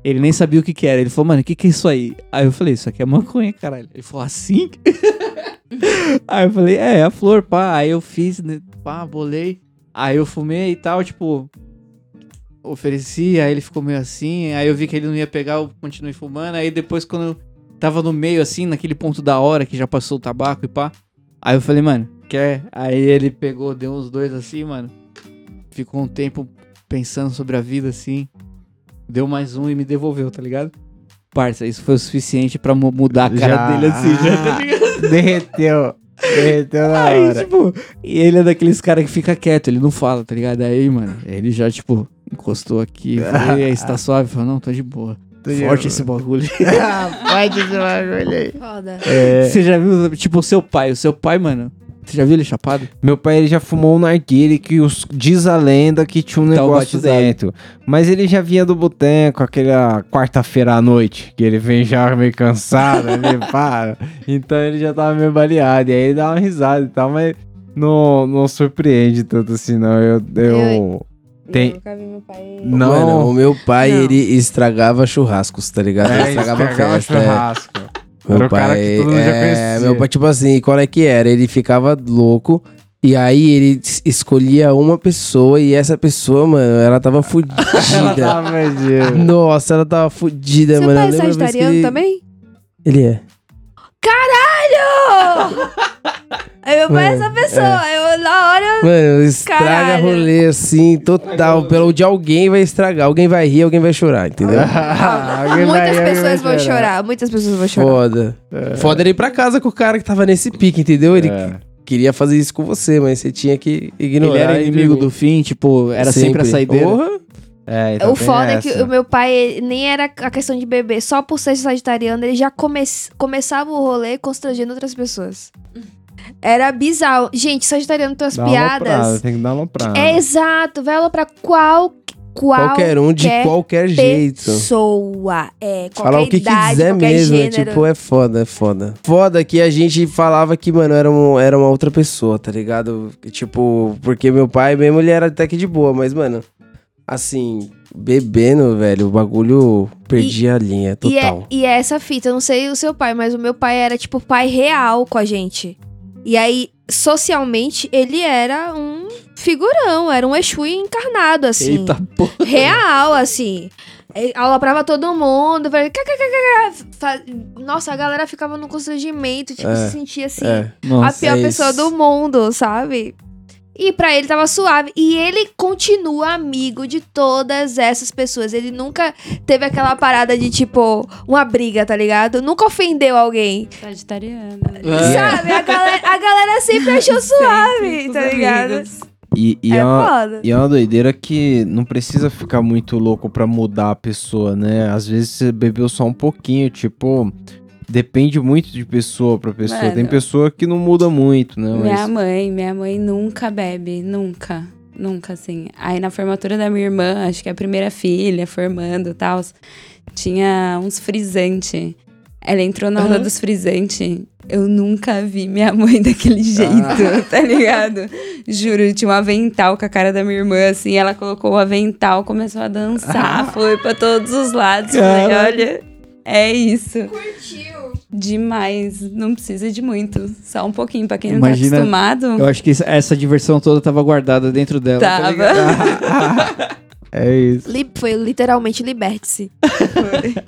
Ele nem sabia o que que era. Ele falou, mano, o que que é isso aí? Aí eu falei, isso aqui é maconha, caralho. Ele falou, assim? aí eu falei, é, é a flor, pá. Aí eu fiz, né, pá, bolei. Aí eu fumei e tal, tipo, ofereci, aí ele ficou meio assim, aí eu vi que ele não ia pegar, eu continuei fumando, aí depois quando tava no meio assim, naquele ponto da hora que já passou o tabaco e pá, aí eu falei, mano, quer? Aí ele pegou, deu uns dois assim, mano, ficou um tempo pensando sobre a vida assim, deu mais um e me devolveu, tá ligado? Parça, isso foi o suficiente pra mu- mudar a cara Já. dele assim, já, tá ligado? derreteu. Derreteu na Aí, hora. tipo, e ele é daqueles caras que fica quieto, ele não fala, tá ligado? Aí, mano, ele já, tipo, encostou aqui, falei, e aí, você tá suave? Falou, não, tô de boa. de Forte boa. esse bagulho. Pode esse bagulho aí. Foda. Você já viu, tipo, o seu pai? O seu pai, mano, você já viu ele chapado? Meu pai ele já fumou um narguile que os, diz a lenda que tinha um Tá negócio batizado. dentro. Mas ele já vinha do boteco, aquela quarta-feira à noite, que ele vem já meio cansado, ele para. Então ele já tava meio baleado. E aí ele dá uma risada e tal, mas não, não surpreende tanto assim, não. Eu. eu... Tem- Eu nunca vi meu pai. Não. Mano, o meu pai, Não. ele estragava churrascos, tá ligado? ele É, estragava estragava festa. é. Meu Era o pai, cara que todo mundo já é, conhecia. meu pai, tipo assim, qual é que era? Ele ficava louco. E aí ele es- escolhia uma pessoa e essa pessoa, mano, ela tava Ela fudida. tava. Nossa, ela tava fudida, Seu mano. pai é sagitariano ele... também? Ele é. Caralho! Aí meu pai é essa pessoa. Eu, na hora. Mano, estraga Caralho. rolê assim, total. Pelo de alguém vai estragar. Alguém vai rir, alguém vai chorar, entendeu? Alguém vai- muitas alguém pessoas vai vão chorar. Muitas pessoas vão chorar. Foda. Foda ele ir pra casa com o cara que tava nesse pique, entendeu? Ele É. queria fazer isso com você, mas você tinha que Ele ignorar. era e inimigo do fim, tipo, era sempre, a saideira. Porra. É, então O tem foda é que essa. o meu pai ele- nem era a questão de beber. Só por ser sagitariano, ele já come começava o rolê constrangendo outras pessoas. Era bizarro. Gente, sagitariano tem umas Dá uma aloprada, piadas. Tem que dar uma prada. É exato. Vai lá pra qual, qual Qualquer um de qualquer jeito. pessoa. É, qualquer Falar o que idade, quiser qualquer mesmo, é, gênero. tipo, é foda, é foda. Foda que a gente falava que, mano, era, um, era uma outra pessoa, tá ligado? Tipo, porque meu pai mesmo, ele era até que de boa, mas, mano, Assim, bebendo, velho, o bagulho perdia a linha E é, total. e é essa fita, eu não sei o seu pai, mas o meu pai era, tipo, pai real com a gente. E aí, socialmente, ele era um figurão, era um Exu encarnado, assim. Eita porra. Real, assim. Aloprava todo mundo. falei, Nossa, a galera ficava no constrangimento, tipo, É, se sentia assim, É. a Nossa. pior é pessoa do mundo, sabe? E pra ele tava suave. E ele continua amigo de todas essas pessoas. Ele nunca teve aquela parada de, tipo, uma briga, tá ligado? Nunca ofendeu alguém. Sagitariana. É. Sabe? A galera, a galera sempre achou suave, tá ligado? E, e é é, uma, foda. e é uma doideira que não precisa ficar muito louco pra mudar a pessoa, né? Às vezes você bebeu só um pouquinho, tipo. Depende muito de pessoa pra pessoa. Tem Mano. pessoa que não muda muito, né? Minha Mas mãe, minha mãe nunca bebe, nunca. Nunca, assim. Aí na formatura da minha irmã, acho que é a primeira filha, formando e tal, tinha uns frisantes. Ela entrou na onda dos frisantes. Eu nunca vi minha mãe daquele jeito, tá ligado? Juro, tinha um avental com a cara da minha irmã, assim. Ela colocou o avental, começou a dançar, foi pra todos os lados. Falei, olha, é isso. Demais. Não precisa de muito. Só um pouquinho. Pra quem não Imagina- tá acostumado. Eu acho que essa- diversão toda tava guardada dentro dela. tá Tava. é isso. Li- Foi literalmente liberte-se.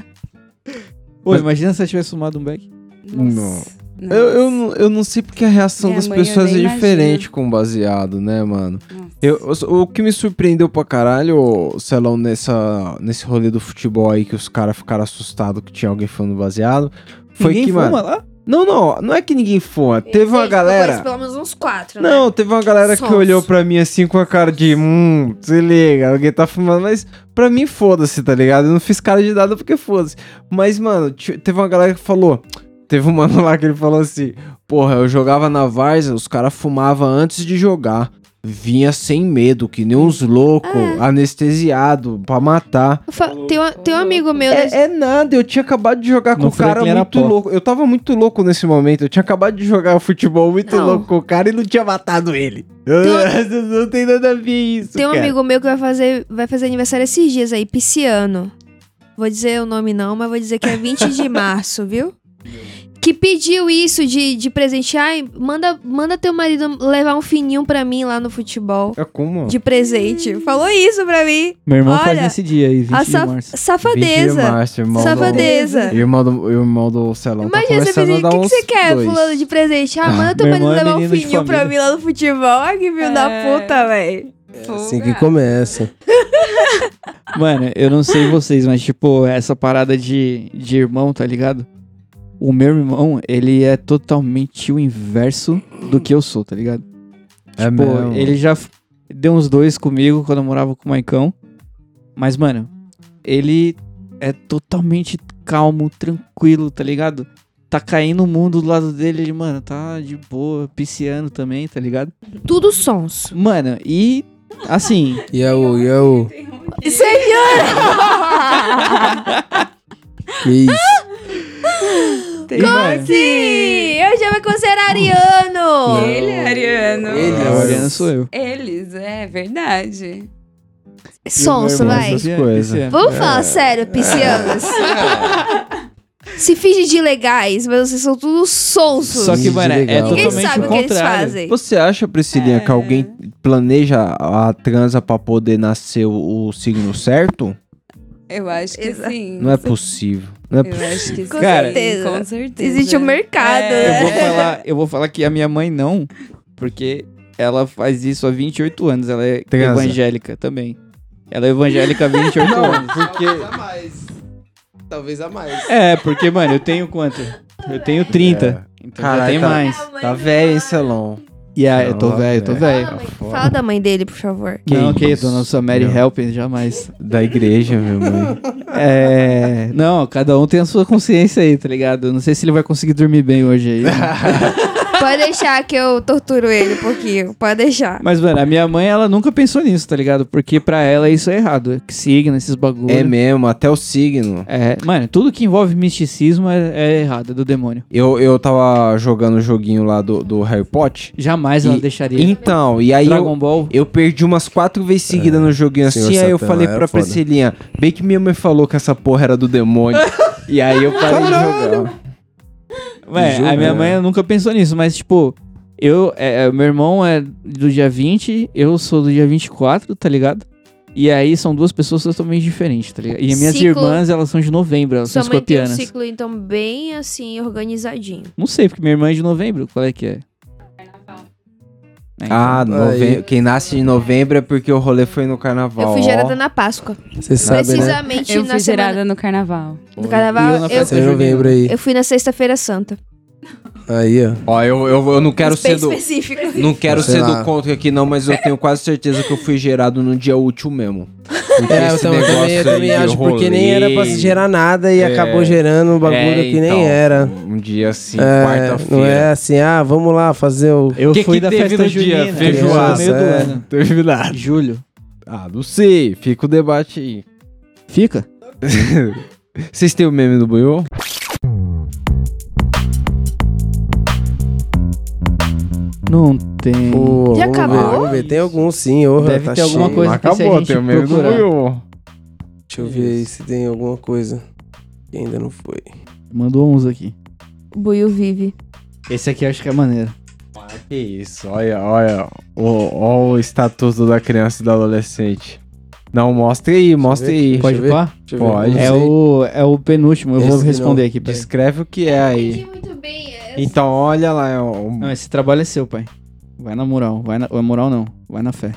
Pô, imagina se ela tivesse fumado um beck. Nossa. Eu, eu, não- eu não sei porque a reação Minha das mãe, eu pessoas é diferente imagino. com baseado, né, mano? Eu, o, o que me surpreendeu pra caralho, Celão, nessa, nesse rolê do futebol aí que os caras ficaram assustados que tinha alguém falando baseado, foi Ninguém que, fuma mano. lá? Não, não, não é que ninguém fuma. Teve uma galera. conheço Pelo menos uns quatro, né? Não, teve uma galera que Sonso. olhou pra mim assim com a cara de hum, se liga, alguém tá fumando, mas pra mim foda-se, tá ligado? Eu não fiz cara de nada porque foda-se. Mas, mano, teve uma galera que falou. Teve um mano lá que ele falou assim: Porra, eu jogava na Varsa, os caras fumavam antes de jogar. Vinha sem medo, que nem uns loucos, anestesiado, pra matar. Fa- Tem, um- tem um amigo meu. É, é nada, eu tinha acabado de jogar com o cara muito louco. Eu tava muito louco nesse momento. Eu tinha acabado de jogar futebol muito Não. louco com o cara e não tinha matado ele. não tem nada a ver isso. Tem um cara. amigo meu que vai fazer, vai fazer aniversário esses dias aí, pisciano. Vou dizer o nome não, mas vou dizer que é 20 de março, viu? Que pediu isso de, de presente. Ai, manda, manda teu marido levar um fininho pra mim lá no futebol. É como? De presente. Falou isso pra mim. Meu irmão faz Olha, nesse dia aí, 20 A de sa- março. safadeza. Março, irmão Safadeza. Do, irmão do, irmão do Celão. tá Imagina você a pedir, dar o que, você quer, dois. fulano, de presente? Ah, manda teu marido é levar um de fininho pra mim lá no futebol. Ai, que filho da É. puta, velho. É assim que começa. Mano, eu não sei vocês, mas tipo, essa parada de, de irmão, tá ligado? O meu irmão, ele é totalmente o inverso do que eu sou, tá ligado? É Tipo, mesmo? ele já deu uns dois comigo quando eu morava com o Maicão. Mas, mano, ele é totalmente calmo, tranquilo, tá ligado? Tá caindo o mundo do lado dele, ele, mano, tá de boa, pisciano também, tá ligado? Tudo sons. Mano, e assim, E é o, e é o. Que isso? Tem- Sim, eu já me considero ariano. Ele é ariano. Ele a é Mariana sou eu. Eles, é verdade. Sonso, vai. é. Vamos falar sério, piscianos. Se finge de legais, mas vocês são todos sonsos. Só que, mano, é. Ninguém totalmente sabe o que eles fazem. Você acha, Priscilinha, É. que alguém planeja a transa pra poder nascer o, o signo certo? Eu acho que Exato. sim. Não é possível. Não é Eu possível. acho que sim. Com Cara, certeza. Com certeza. Existe um mercado, É. Eu vou né? falar, eu vou falar que a minha mãe não, porque ela faz isso há 28 anos, ela é Transa. evangélica também. Ela é evangélica há 28 anos. Porque a mais. Talvez a mais. É, porque, mano, eu tenho quanto? Eu tenho 30. Então já tem tá- mais. tá velho, hein, Celão? E aí, eu tô Não, velho, eu tô velho. Fala, mãe. Fala da mãe dele, por favor. Que Não, que isso? dona Samary Não. Helping, jamais. Da igreja, meu mãe. É. Não, cada um tem a sua consciência aí, tá ligado? Eu não sei se ele vai conseguir dormir bem hoje aí. Pode deixar que eu torturo ele um pouquinho. Pode deixar. Mas, mano, a minha mãe, ela nunca pensou nisso, tá ligado? Porque pra ela isso é errado. Que signo, esses bagulho. É mesmo, até o signo. É, mano, tudo que envolve misticismo é, é errado, é do demônio. Eu, eu tava jogando o joguinho lá do, do Harry Potter. Jamais ela E- deixaria. Então, e aí Dragon eu, Ball. eu perdi umas quatro vezes seguidas no joguinho assim. Aí eu falei era pra. Priscilinha, bem que minha mãe falou que essa porra era do demônio. e aí eu parei de jogar. Ué, a minha é. mãe nunca pensou nisso, mas tipo, eu, é, é, meu irmão é do dia 20, eu sou do dia 24, tá ligado? E aí são duas pessoas totalmente diferentes, tá ligado? E as minhas Ciclo- irmãs, elas são de novembro, elas Sua são mãe tem um escorpianas. ciclo, então, bem assim, organizadinho. Não sei, porque minha irmã é de novembro, qual é que é? É, então. Ah, nove... Quem nasce em novembro é porque o rolê foi no carnaval. Eu fui ó. gerada na Páscoa. Você sabe, né? Precisamente Eu na fui semana gerada no carnaval. do carnaval. E eu na Eu, é novembro aí. eu fui na sexta-feira santa. Aí, ó. Ó, eu, eu, eu não quero ser do... específico. Não quero Sei ser lá. do contra aqui não, mas eu tenho quase certeza que eu fui gerado no dia útil mesmo. Porque É, eu também, eu também, acho, porque nem era pra se rolê- gerar nada e É. acabou gerando um bagulho É, que nem então, era. Um dia assim, É, quarta-feira. não é assim, ah, vamos lá fazer o. Eu Que fui que da teve festa no dia? Feijoada, é. Teve nada. Julho. Ah, não sei. Fica o debate aí. Fica? Vocês têm o meme do Buiô? Não tem. Pô, vamos acabou? Ver, vamos ver. Tem algum sim, ô. Deve tá ter alguma cheio. coisa. Não que se a acabou, gente tem o meme do procurar. Deixa eu ver aí se tem alguma coisa que ainda não foi. Mandou uns aqui. Buiu vive. Esse aqui eu acho que é maneiro. Que isso, olha, olha. O, olha o estatuto da criança e do adolescente. Não, mostre aí, mostre aí. Pode ver. Pode. não É o, é o penúltimo, eu vou Esse responder não. aqui. peraí. Descreve o que é aí. muito bem. é Então, olha lá. é um- Não, esse trabalho é seu, pai. Vai na moral. Vai na é moral não. Vai na fé.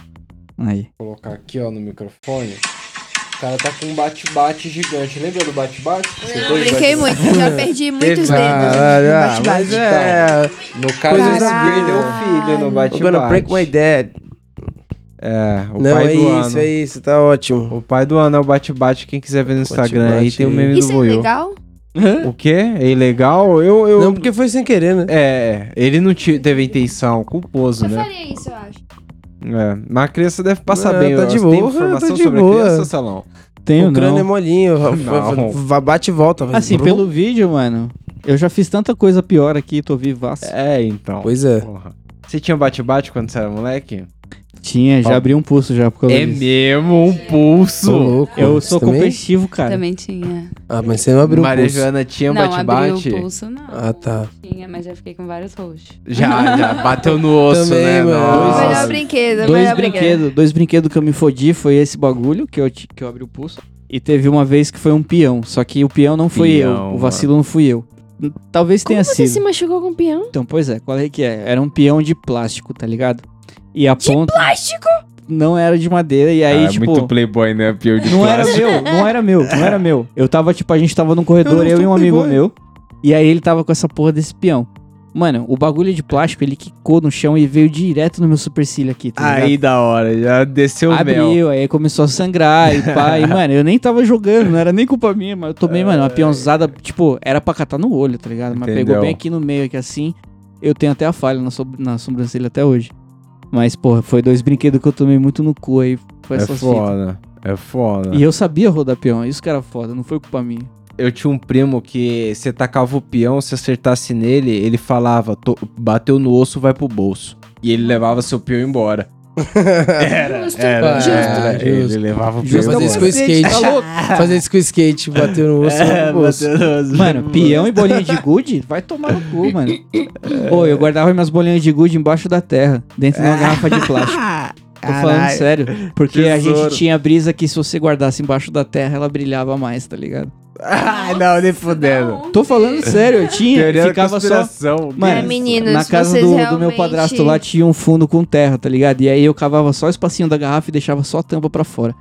Aí. Vou colocar aqui, ó, no microfone. O cara tá com um bate-bate gigante. Lembra do bate-bate? Teve brinquei bate-bate? muito, já perdi muitos dedos. Caralho, ah, Bate-bate. é. No caso, você da perdeu o filho no I'm bate-bate. gonna break my dad. É, o não, pai é do isso, ano. é isso, tá ótimo. O pai do ano é o bate-bate. Quem quiser ver no Instagram aí, Bate-bate tem o aí. meme Isso do é Buiu. legal? O quê? É ilegal? Eu, eu... Não, porque foi sem querer, né? É, ele não ti- teve intenção, culposo, Eu né? faria isso, eu acho. É, mas a criança deve passar Não, bem. tá de Você tem boa, informação tá de sobre boa. a criança, Salão? Tenho o crânio é não. molinho, va- Não. va- bate e volta. vai. Assim, pelo vídeo, mano, eu já fiz tanta coisa pior aqui, tô vivaço. É, então. Pois é. Porra. Você tinha bate-bate quando você era moleque? Tinha, já abri um pulso já por causa É disso. mesmo um pulso. Tô louco. Eu Você sou também? competitivo, cara. Também tinha. Ah, mas você não abriu o Maria pulso. Joana tinha não, bate-bate? abri o pulso, não. Ah, tá. Tinha, mas já fiquei com vários roxos. Já, já. Bateu no osso, Também, né? mano. Nossa. Melhor brinquedo, Dois melhor brinquedo. brinquedos, dois brinquedos que eu me fodi foi esse bagulho que eu, ti- que eu abri o pulso. E teve uma vez que foi um peão, só que o peão não foi Peão, eu, o vacilo não fui eu. Talvez Como tenha você sido. se machucou com o peão? Então, pois é, qual é que é? Era um peão de plástico, tá ligado? E a ponta Plástico! não era de madeira e aí Ah, tipo muito playboy, né? Pior de Não era plástico. meu, não era meu, não era meu. Eu tava, tipo, a gente tava num corredor, Eu eu, e um amigo playboy. meu. E aí ele tava com essa porra desse peão. Mano, o bagulho de plástico, ele quicou no chão e veio direto no meu supercílio aqui, tá ligado? Aí da hora, já desceu o mel. Abriu, aí começou a sangrar e pá. e, mano, eu nem tava jogando, não era nem culpa minha, mas eu tomei, mano, uma peãozada, tipo, era pra catar no olho, tá ligado? Mas Entendeu. pegou bem aqui no meio, aqui assim. Eu tenho até a falha na, sob- na sobrancelha até hoje. Mas, porra, foi dois brinquedos que eu tomei muito no cu aí. Foi É essas fitas. foda, é foda. E eu sabia rodar peão, isso que era foda, não foi culpa minha. Eu tinha um primo que você tacava o peão, se acertasse nele, ele falava, "Tô- bateu no osso, vai pro bolso. E ele levava seu peão embora. Era, Justo, era, justo. era. Justo. Ele levava o peão fazer isso com skate. tá louco? Fazer isso com skate, bateu no osso. É, no bateu no osso. Mano, peão e bolinha de gude, vai tomar no cu, mano. Pô, eu guardava minhas bolinhas de gude embaixo da terra, dentro de uma garrafa de plástico. Tô falando sério. Porque a Tesouro. gente tinha brisa que se você guardasse embaixo da terra, ela brilhava mais, tá ligado? Ai, não, nem fudendo. Tô falando sério, eu tinha. Teoria da ficava só. conspiração. Mano, É, meninos, na casa vocês do, do realmente- meu padrasto lá tinha um fundo com terra, tá ligado? E aí eu cavava só o espacinho da garrafa e deixava só a tampa pra fora.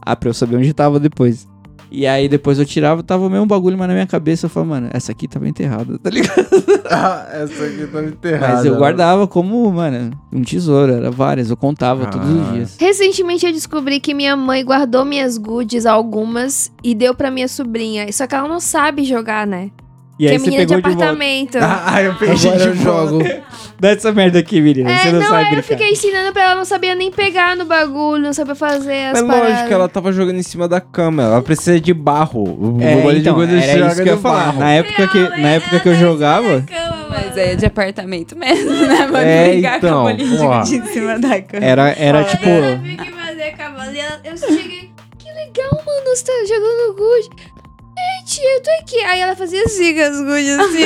Ah, pra eu saber onde tava depois. E aí depois eu tirava, tava o mesmo bagulho, mas na minha cabeça eu falava, mano, essa aqui tava enterrada, tá ligado? Ah, essa aqui tá enterrada. Mas eu guardava como, mano, um tesouro, era várias, eu contava todos os Ah. dias. Recentemente eu descobri que minha mãe guardou minhas goodies, algumas, e deu pra minha sobrinha. Só que ela não sabe jogar, né? E que aí é você menina de pegou de volta. apartamento. Ah, eu peguei Agora de eu jogo. Dá essa merda aqui, menina. É, Você não, não, sabe aí eu brincar. fiquei ensinando pra ela, não sabia nem pegar no bagulho, não sabia fazer as Mas paradas. lógico, ela tava jogando em cima da cama. Ela precisa de barro. O É, então, de coisa era isso que eu falar. Na época que, na época que eu jogava, Mas é de apartamento mesmo, né? Vai É, brincar então, com a bolinha porra. de cima da cama. era, era tipo... ela viu que fazer com a bola e ela- Eu cheguei, que legal, mano, você tá jogando gude. Ei, tia, eu tô aqui. Aí ela fazia assim com as gudes, assim,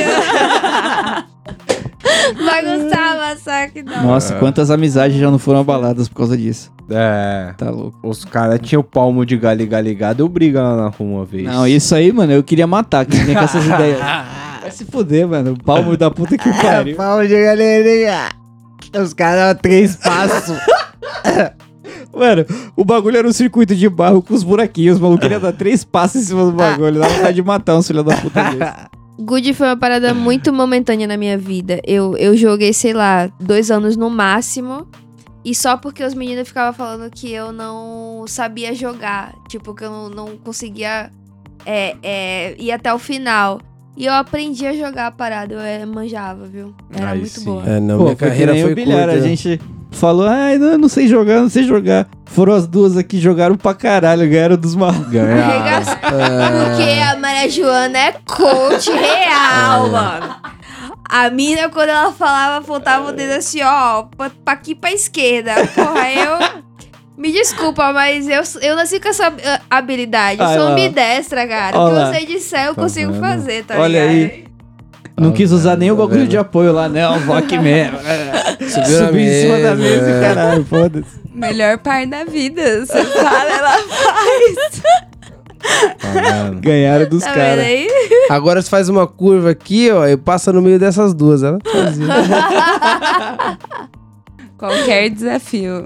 ó. Bagunçava, sabe? Não. Nossa, quantas amizades já não foram abaladas por causa disso. É. Tá louco. Os caras tinham o palmo de e galho ligado. Eu briga lá na rua uma vez. Não, isso aí, mano, eu queria matar. Quem vem com essas ideias. Vai se fuder, mano. O palmo da puta que pariu. palmo de galerinha. Os caras três passos. Mano, o bagulho era um circuito de barro com os buraquinhos. O maluco queria dar três passos em cima do bagulho. Dá vontade de matar uns filhos da puta desse. Good foi uma parada muito momentânea na minha vida. Eu, eu joguei, sei lá, dois anos no máximo. E só porque os meninos ficavam falando que eu não sabia jogar. Tipo, que eu não, não conseguia é, é, ir até o final. E eu aprendi a jogar a parada. Eu é, manjava, viu? Era Aí muito sim. boa. É, não, Pô, minha carreira foi bilhar. curta. A gente falou, ai, não, não sei jogar, não sei jogar. Foram as duas aqui, jogaram pra caralho, ganharam dos malucos. Arregaçou. É. Porque a Maria Joana é coach real, mano. A mina, quando ela falava, apontava o dedo assim, ó, pra, pra aqui pra esquerda. Porra, eu. Me desculpa, mas eu, eu nasci com essa ah, habilidade. Eu Ai sou lá. ambidestra, cara. O que você disser, eu Tá consigo vendo? fazer, tá Olha ligado? aí. Não quis usar nem o tá bagulho de apoio lá, né? O VOC mesmo. Subiu na Subi em cima da mesa, mesa, é. caralho, foda-se. Melhor par da vida. Você fala, ela faz. Tá? Ganharam dos Tá caras. Agora você faz uma curva aqui, ó, e passa no meio dessas duas. Ela fazia. Qualquer desafio.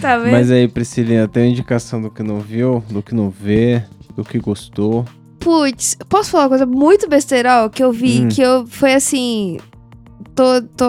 Tá vendo? Mas aí, Priscilinha, tem indicação do que não viu, do que não vê, do que gostou. Putz, posso falar uma coisa muito besterol que eu vi, Hum. que eu foi assim. Tô, tô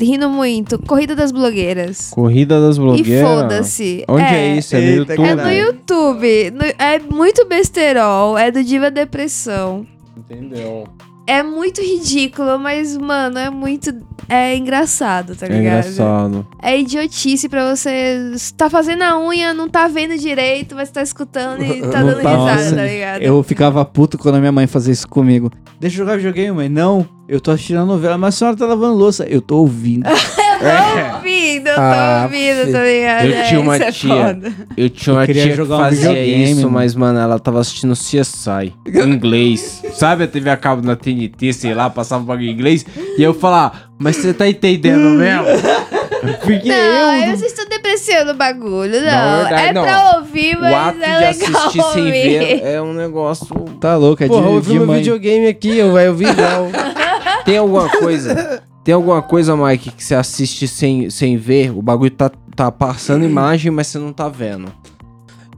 rindo muito. Corrida das blogueiras. Corrida das E blogueiras. foda-se. Onde é, isso? É no Eita, YouTube? É no YouTube. No- é muito besterol. É do Diva Depressão. Entendeu? É muito ridículo, mas, mano, é muito. É engraçado, tá É ligado? engraçado. É idiotice pra você. Tá fazendo a unha, não tá vendo direito, mas tá escutando e tá Não dando tá risada, tá ligado? Eu ficava puto quando a minha mãe fazia isso comigo. Deixa eu jogar videogame, mãe. Não, eu tô assistindo a novela, mas a senhora tá lavando louça. Eu tô ouvindo. Tô ouvindo, eu tô Ah, ouvindo, tá ligado? Eu tinha uma Isso é tia. foda. Eu tinha uma Eu queria tia que jogar um fazia videogame, isso, mano. mas, mano, ela tava assistindo CSI em inglês. Sabe a TV a cabo na TNT, sei lá, passava um bagulho em inglês. E eu falava, mas você tá entendendo mesmo? Porque Não, eu. eu vocês estão depreciando o bagulho, não. Não, verdade, é não. pra ouvir, mas O ato é de legal assistir sem ouvir. ver é um negócio. Tá louco, é Porra, eu de, vi de meu mãe. videogame aqui, eu vai ouvir igual. Tem alguma coisa. Tem alguma coisa, Mike, que você assiste sem, sem ver? O bagulho tá, tá passando imagem, mas você não tá vendo.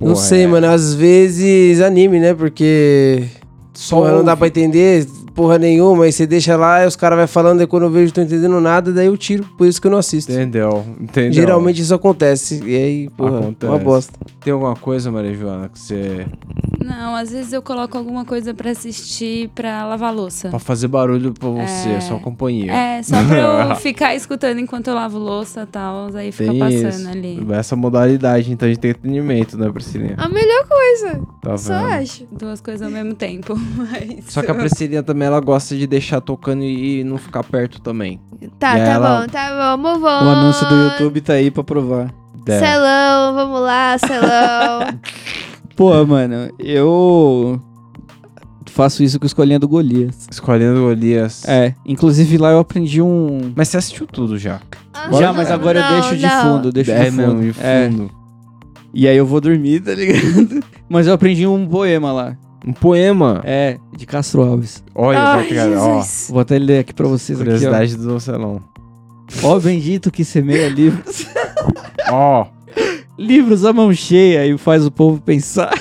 Não Porra, sei, é. mano. Às vezes anime, né? Porque. Só porra, não dá pra entender porra nenhuma. Aí você deixa lá, e os caras vão falando, e quando eu vejo, tô entendendo nada, daí eu tiro. Por isso que eu não assisto. Entendeu? Entendeu? Geralmente isso acontece. E aí, porra, Acontece. uma bosta. Tem alguma coisa, Maria Joana, que você. Não, às vezes eu coloco alguma coisa pra assistir pra lavar louça. Pra fazer barulho pra você, É. sua companhia. É, só pra eu ficar escutando enquanto eu lavo louça e tal. Aí fica Tem passando isso. ali. Essa modalidade, então, de entretenimento, né, Priscilinha? A melhor coisa, Tá só vendo? acho. Duas coisas ao mesmo tempo. Mas... Só que a Priscilinha também, ela gosta de deixar tocando e não ficar perto também. Tá, E tá ela- bom, tá bom, move O anúncio do YouTube tá aí pra provar. Celão, vamos lá, Celão. Pô, mano, eu faço isso com escolinha do Golias. Escolhendo Golias. É, inclusive lá eu aprendi um. Mas você assistiu tudo já. Já, mas agora eu Não, deixo de não. fundo, deixo é de fundo. mesmo, de É, fundo. e aí eu vou dormir, tá ligado? Mas eu aprendi um poema lá. Um poema. É, de Castro Alves. Olha, Ai, cara, ó. Vou até ler aqui pra vocês aqui, Curiosidade do salão. ó. Ó bendito que semeia livros. Ó, livros à mão cheia e faz o povo pensar.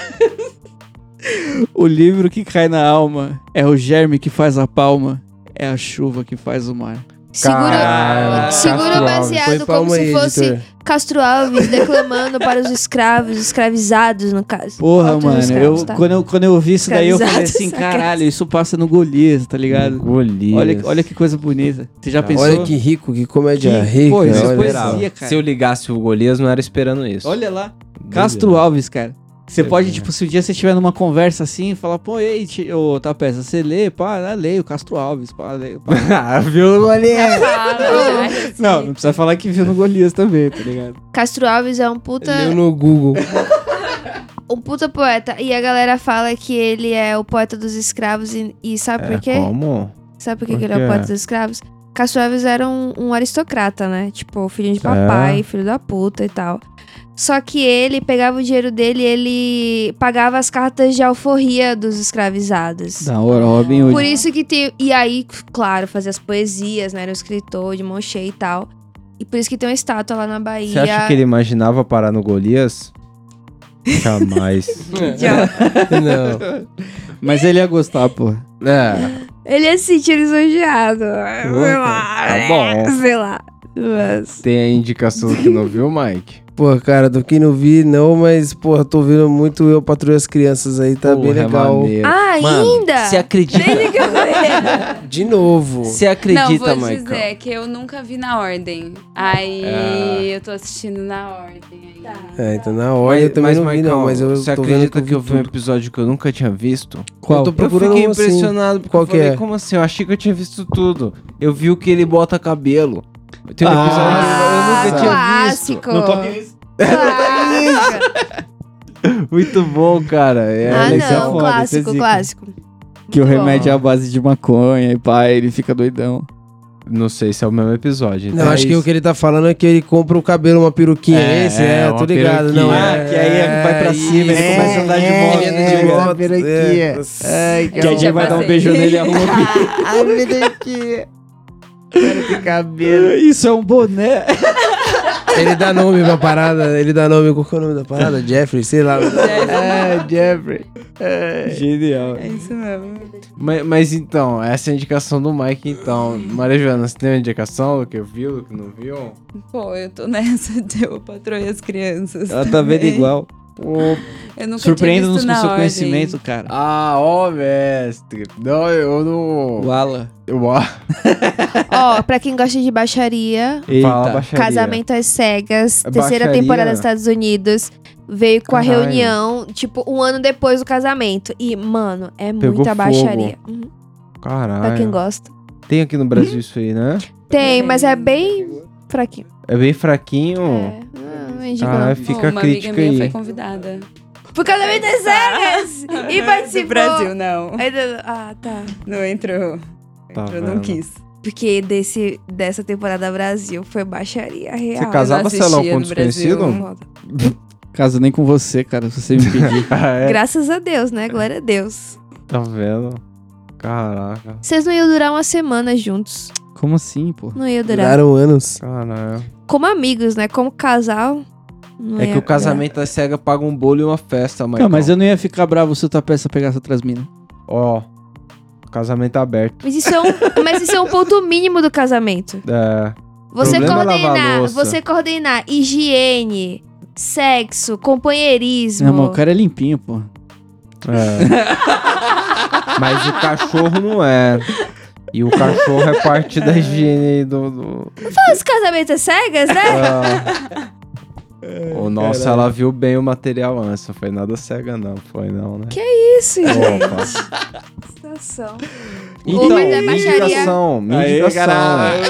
o livro que cai na alma é o germe que faz a palma, é a chuva que faz o mar. Seguro Castro Alves. baseado como se aí, fosse editor. Castro Alves declamando para os escravos, escravizados, no caso. Porra, Altos mano, escravos, eu, tá? quando, eu, quando eu vi isso daí, eu falei assim, caralho, isso passa no Golias, tá ligado? Golias. Olha, olha que coisa bonita. Você já pensou? Olha que rico, que comédia Que- rica. pô, isso é poesia, cara. Se eu ligasse o Golias, não era esperando isso. Olha lá, Castro Alves, cara. Você pode, é. tipo, se um dia você estiver numa conversa assim, falar, pô, ei, ô, tá peça, você lê, pá, leio, Castro Alves, pá, leio, pá. Ah, Viu o Golias? Já, assim. Não, não precisa falar que viu no Golias também, tá ligado? Castro Alves é um puta, Leu no Google. um puta poeta. E a galera fala que ele é o poeta dos escravos. E, e sabe por quê? É, como? Sabe por Por que ele é o poeta dos escravos? Castro Alves era um, um aristocrata, né? Tipo, filho de É. papai, filho da puta e tal. Só que ele pegava o dinheiro dele e ele pagava as cartas de alforria dos escravizados. Da hora, Robin Hood. Por isso que tem. E aí, claro, fazia as poesias, né? Era um escritor de mão cheia e tal. E por isso que tem uma estátua lá na Bahia. Você acha que ele imaginava parar no Golias? Jamais. Não. Mas ele ia gostar, pô. É. Ele ia se sentir lisonjeado. Sei lá. tá bom. Sei lá. Mas... Tem a indicação que não viu, Mike? Pô, cara, do que não vi, não, mas, porra, tô vendo muito eu patrulho as crianças aí, tá bem Porra, é legal. maneiro. Ah, Mano, ainda? Você acredita? Eu. De novo. Você Não, acredita, vou Michael? dizer que eu nunca vi na ordem. Aí Ah. eu tô assistindo na ordem. Aí. É, então na hora eu também não vi, não, mas eu você tô vendo acredita que eu vi um episódio que eu nunca tinha visto? Qual? Eu tô Eu procurando fiquei um assim. impressionado, porque Qual eu que falei, é? como assim? Eu achei que eu tinha visto tudo. Eu vi o que ele bota cabelo. Tem um Ah, episódio que eu nunca tinha visto. clássico. Não toque. Clássico. Muito bom, cara. É ah, é não, foda, é clássico, clássico. Que o remédio é a base de maconha e pá, ele fica doidão. Não sei se é o mesmo episódio. Não, então acho é que o isso. que ele tá falando é que ele compra o cabelo, uma peruquinha. É, esse, é, é, tô ligado. Não, peruquinha. é, Ah, que aí vai pra cima, ele começa a andar de moto, ele né? de moto, peruquinha. é. Ai, Que já já vai dar um beijo nele e arruma me aqui. Cara cabelo. Isso é um boné. Ele dá nome pra parada, ele dá nome, qual que é o nome da parada? Jeffrey, sei lá. É, Jeffrey. Genial. É isso mesmo. Mas, mas então, essa é a indicação do Mike, então. Maria Joana, você tem uma indicação do que viu, do que não viu? Pô, eu tô nessa de eu patrulho as crianças. Ela tá vendo também. igual. Eu nunca Surpreenda-nos com seu na conhecimento, cara. Ah, ó, mestre. Não, eu não. O Ala. Eu ó. Ó, pra quem gosta de baixaria, Fala Eita. baixaria. Casamento às Cegas, É terceira baixaria? temporada dos Estados Unidos. Veio com a Caralho. reunião, tipo, um ano depois do casamento. E, mano, é Pegou muita fogo. baixaria. Uhum, Caralho. pra quem gosta. Tem aqui no Brasil isso aí, né? Tem, mas é bem fraquinho. É bem fraquinho. É, indico Ah, não. fica a uma crítica amiga minha aí. foi convidada. Por Casamento às Cegas! e participou. Do Brasil, não. Ah, tá. Não entrou. Tá entrou, não quis. Porque desse, dessa temporada Brasil foi baixaria real. Você casava, sei lá, assistia com no Brasil. desconhecido? Caso nem com você, cara, se você me pedir. Ah, é? Graças a Deus, né? Glória a Deus. Tá vendo? Caraca. Vocês não iam durar uma semana juntos. Como assim, pô? Não ia durar. Duraram anos. Caralho. Como amigos, né? Como casal. Não É ia que o casamento da cega paga um bolo e uma festa, Michael. Não, mas eu não ia ficar bravo se o tua peça pegasse outras minas. Ó, casamento aberto. Mas isso, é um, mas isso é um ponto mínimo do casamento. É. Você Problema é lavar coordenar, louça. você coordenar higiene, sexo, companheirismo. Não, mas o cara é limpinho, pô. É. Mas o cachorro não é. E o cachorro é parte da higiene do. do... Os casamentos é cegas, né? Ah. Ô, nossa, ela viu bem o material antes. Não foi nada cega, não. Foi não, né? Que Isso, gente. Situação. Então, é minha baixaria. indicação. Minha Aê, indicação. caralho.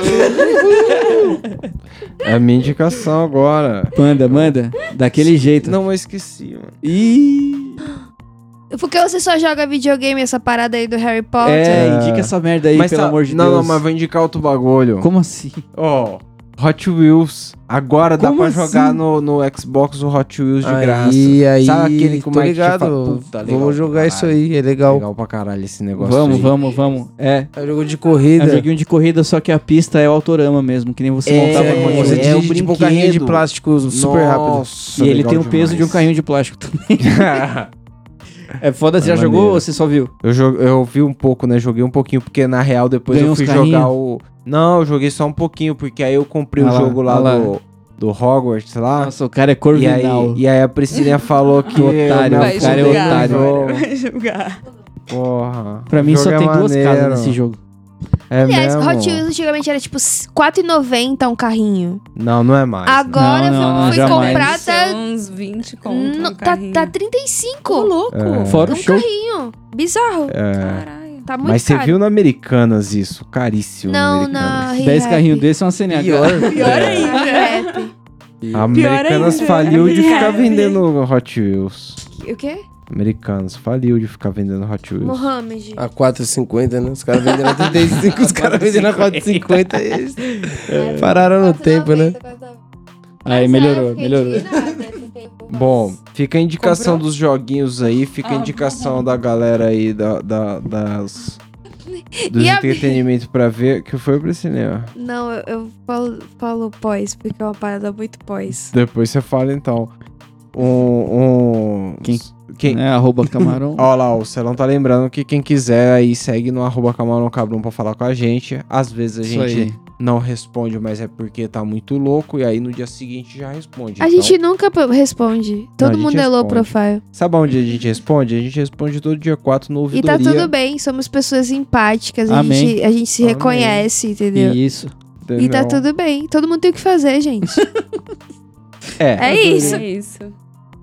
É a minha indicação agora. Manda, manda. Daquele jeito. Não, eu esqueci, mano. Ih. Porque você só joga videogame, essa parada aí do Harry Potter. É, indica essa merda aí, mas pelo tá- amor de não, Deus. Não, mas vou indicar outro bagulho. Como assim? Ó, Hot Wheels. Agora dá Como pra assim? jogar no, no Xbox o Hot Wheels de aí, graça. aí, Sabe aquele que o tô Mike ligado. te fala, "Puta, legal Vamos jogar isso caralho." aí, é legal. Legal pra caralho esse negócio Vamos, aí. vamos, vamos. É. É um jogo de É corrida. um joguinho de corrida, só que a pista é o autorama mesmo, que nem você É, montava É, com você é dirige o tipo um carrinho de plástico super rápido. Nossa, E ele tem o peso de um demais. carrinho de plástico também. É foda, você já jogou ou você só viu? Eu, eu vi um pouco, né? Joguei um pouquinho, porque na real depois Ganhou eu fui jogar o. Não, eu joguei só um pouquinho, porque aí eu comprei Ah o lá, jogo lá, lá. do, do Hogwarts lá. Nossa, o cara é E corvinal. aí, e aí a Priscilinha falou que. Otário, o cara é julgar, otário. vai julgar. Porra. Pra mim só é tem duas casas nesse jogo. É Aliás, mesmo? Hot Wheels antigamente era tipo R$4,90 um carrinho. Não, não é mais. Agora Não, não, não, fui jamais. comprar, tá, São uns 20 conto no- um tá, tá 35. Ô, louco. É. Fora um o show. carrinho. Bizarro. É. Caralho. Tá muito Mas você viu na Americanas isso? Caríssimo. Não, na na Americanas. 10 Re-Rap. carrinhos desses é uma CNH. Pior. Pior É. ainda. Re-Rap. A Americanas ainda. faliu de ficar Re-Rap. vendendo Hot Wheels. O quê? Americanos faliu de ficar vendendo Hot Wheels. Mohamed. A 4,50, né? Os caras vendendo a 35, os caras vendendo a 4,50 e eles pararam no tempo, né? Aí melhorou, melhorou. Bom, fica a indicação Comprou? dos joguinhos aí, fica a Ah, indicação da galera aí da, da- das dos E a- entretenimento pra ver. Que foi pra cinema. Não, eu, eu falo, falo pós, porque é uma parada muito pós. Depois você fala então. Um. um Quem? Quem? É, arroba camarão. Olha lá, o Celão tá lembrando que quem quiser aí segue no arroba camarão cabrão pra falar com a gente. Às vezes a Isso gente aí. não responde, mas é porque tá muito louco. E aí no dia seguinte já responde. A Então, gente nunca responde. Todo gente mundo é low profile. Sabe onde a gente responde? A gente responde todo dia 4 no E ouvidoria. tá tudo bem, somos pessoas empáticas. A Amém. gente, a gente se Amém. reconhece, entendeu? Isso. E tá tudo bem. Todo mundo tem o que fazer, gente. É. É isso. É isso.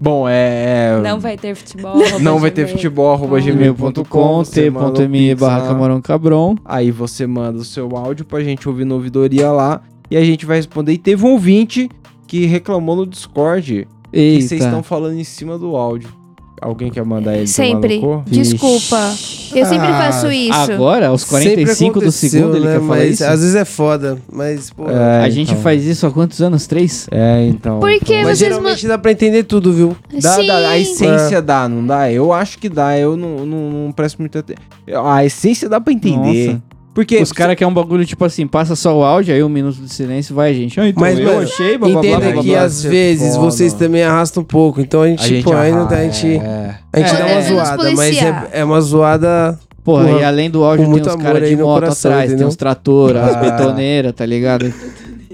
Bom, é. Não vai ter futebol. Não vai ter futebol, arroba gmail.com. t.me barra camarão cabrão. Aí você manda o seu áudio pra gente ouvir no ouvidoria lá. E a gente vai responder. E teve um ouvinte que reclamou no Discord que vocês Eita. estão falando em cima do áudio. Alguém quer mandar ele Sempre. tomar no cu? Desculpa. Eu sempre Ah, faço isso. Agora, aos Sempre 45 do segundo, ele né? quer falar Mas isso? às vezes é foda, mas, pô... É, a gente então. faz isso há quantos anos? Três? É, então. Porque Mas vocês geralmente dá pra entender tudo, viu? Dá, Sim. dá, a essência dá, não dá? Eu acho que dá, eu não, não, não presto muita atenção. A essência dá pra entender. Nossa. Porque Os caras querem um bagulho tipo assim, passa só o áudio, aí um minuto de silêncio, vai, gente. Ah, então, Mas, eu mano, achei, blá, Entenda blá, que às vezes foda. vocês também arrastam um pouco. Então a gente, a gente tipo, ainda tá- a gente, é. a gente É, dá uma menos zoada, mas é, é uma zoada. Porra, e além do áudio tem amor caras de moto atrás, tem os trator, as Ah. betoneiras, tá ligado?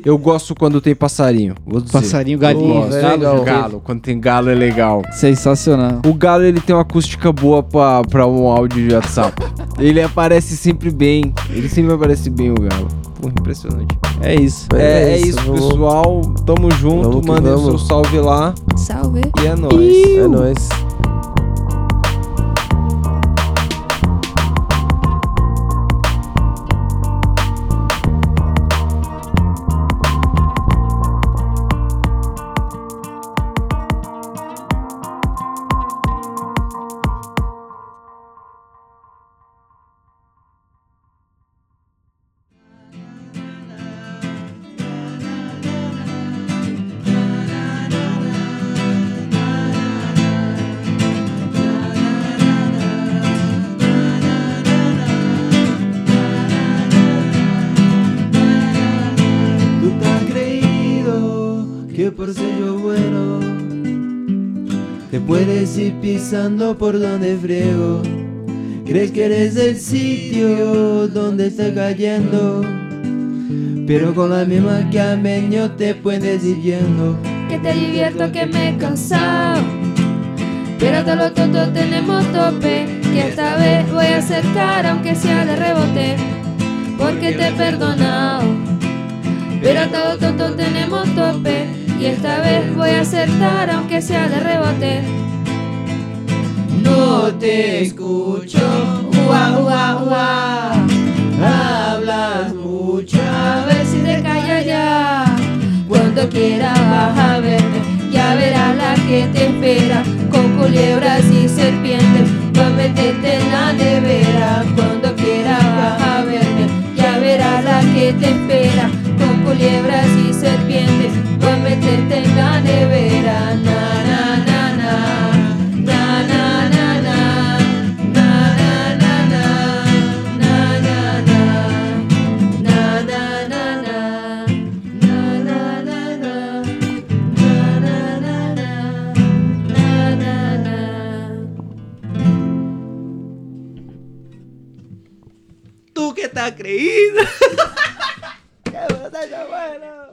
Eu gosto quando tem passarinho. Vou dizer. Passarinho, galinha, gosto. é galo, legal. Galo, quando tem galo é legal. Sensacional. O galo ele tem uma acústica boa pra, pra um áudio de WhatsApp. ele aparece sempre bem. Ele sempre aparece bem o galo. Porra, impressionante. É isso. É, é isso, vamos- pessoal. Tamo junto. Vamos Mandem o seu salve lá. Salve. E é nóis. É nóis. Pisando por donde friego. Crees que eres el sitio donde está cayendo, pero con la misma que ameño te puedes ir yendo. Que te divierto, que me he cansado. Pero todos los tontos tenemos tope. Que esta vez voy a acercar, aunque sea de rebote. Porque te he perdonado. Pero todos tontos tenemos tope. Y esta vez voy a acertar, aunque sea de rebote. No te escucho, Ua, ua, ua. hablas mucho. A ver si te callas ya. Cuando quieras vas a verme, ya verás la que te espera. Con culebras y serpientes, va a meterte en la nevera. Cuando quieras vas a verme, ya verás la que te espera. Con culebras y serpientes, va a meterte en la nevera. Tá creído? que você é bueno.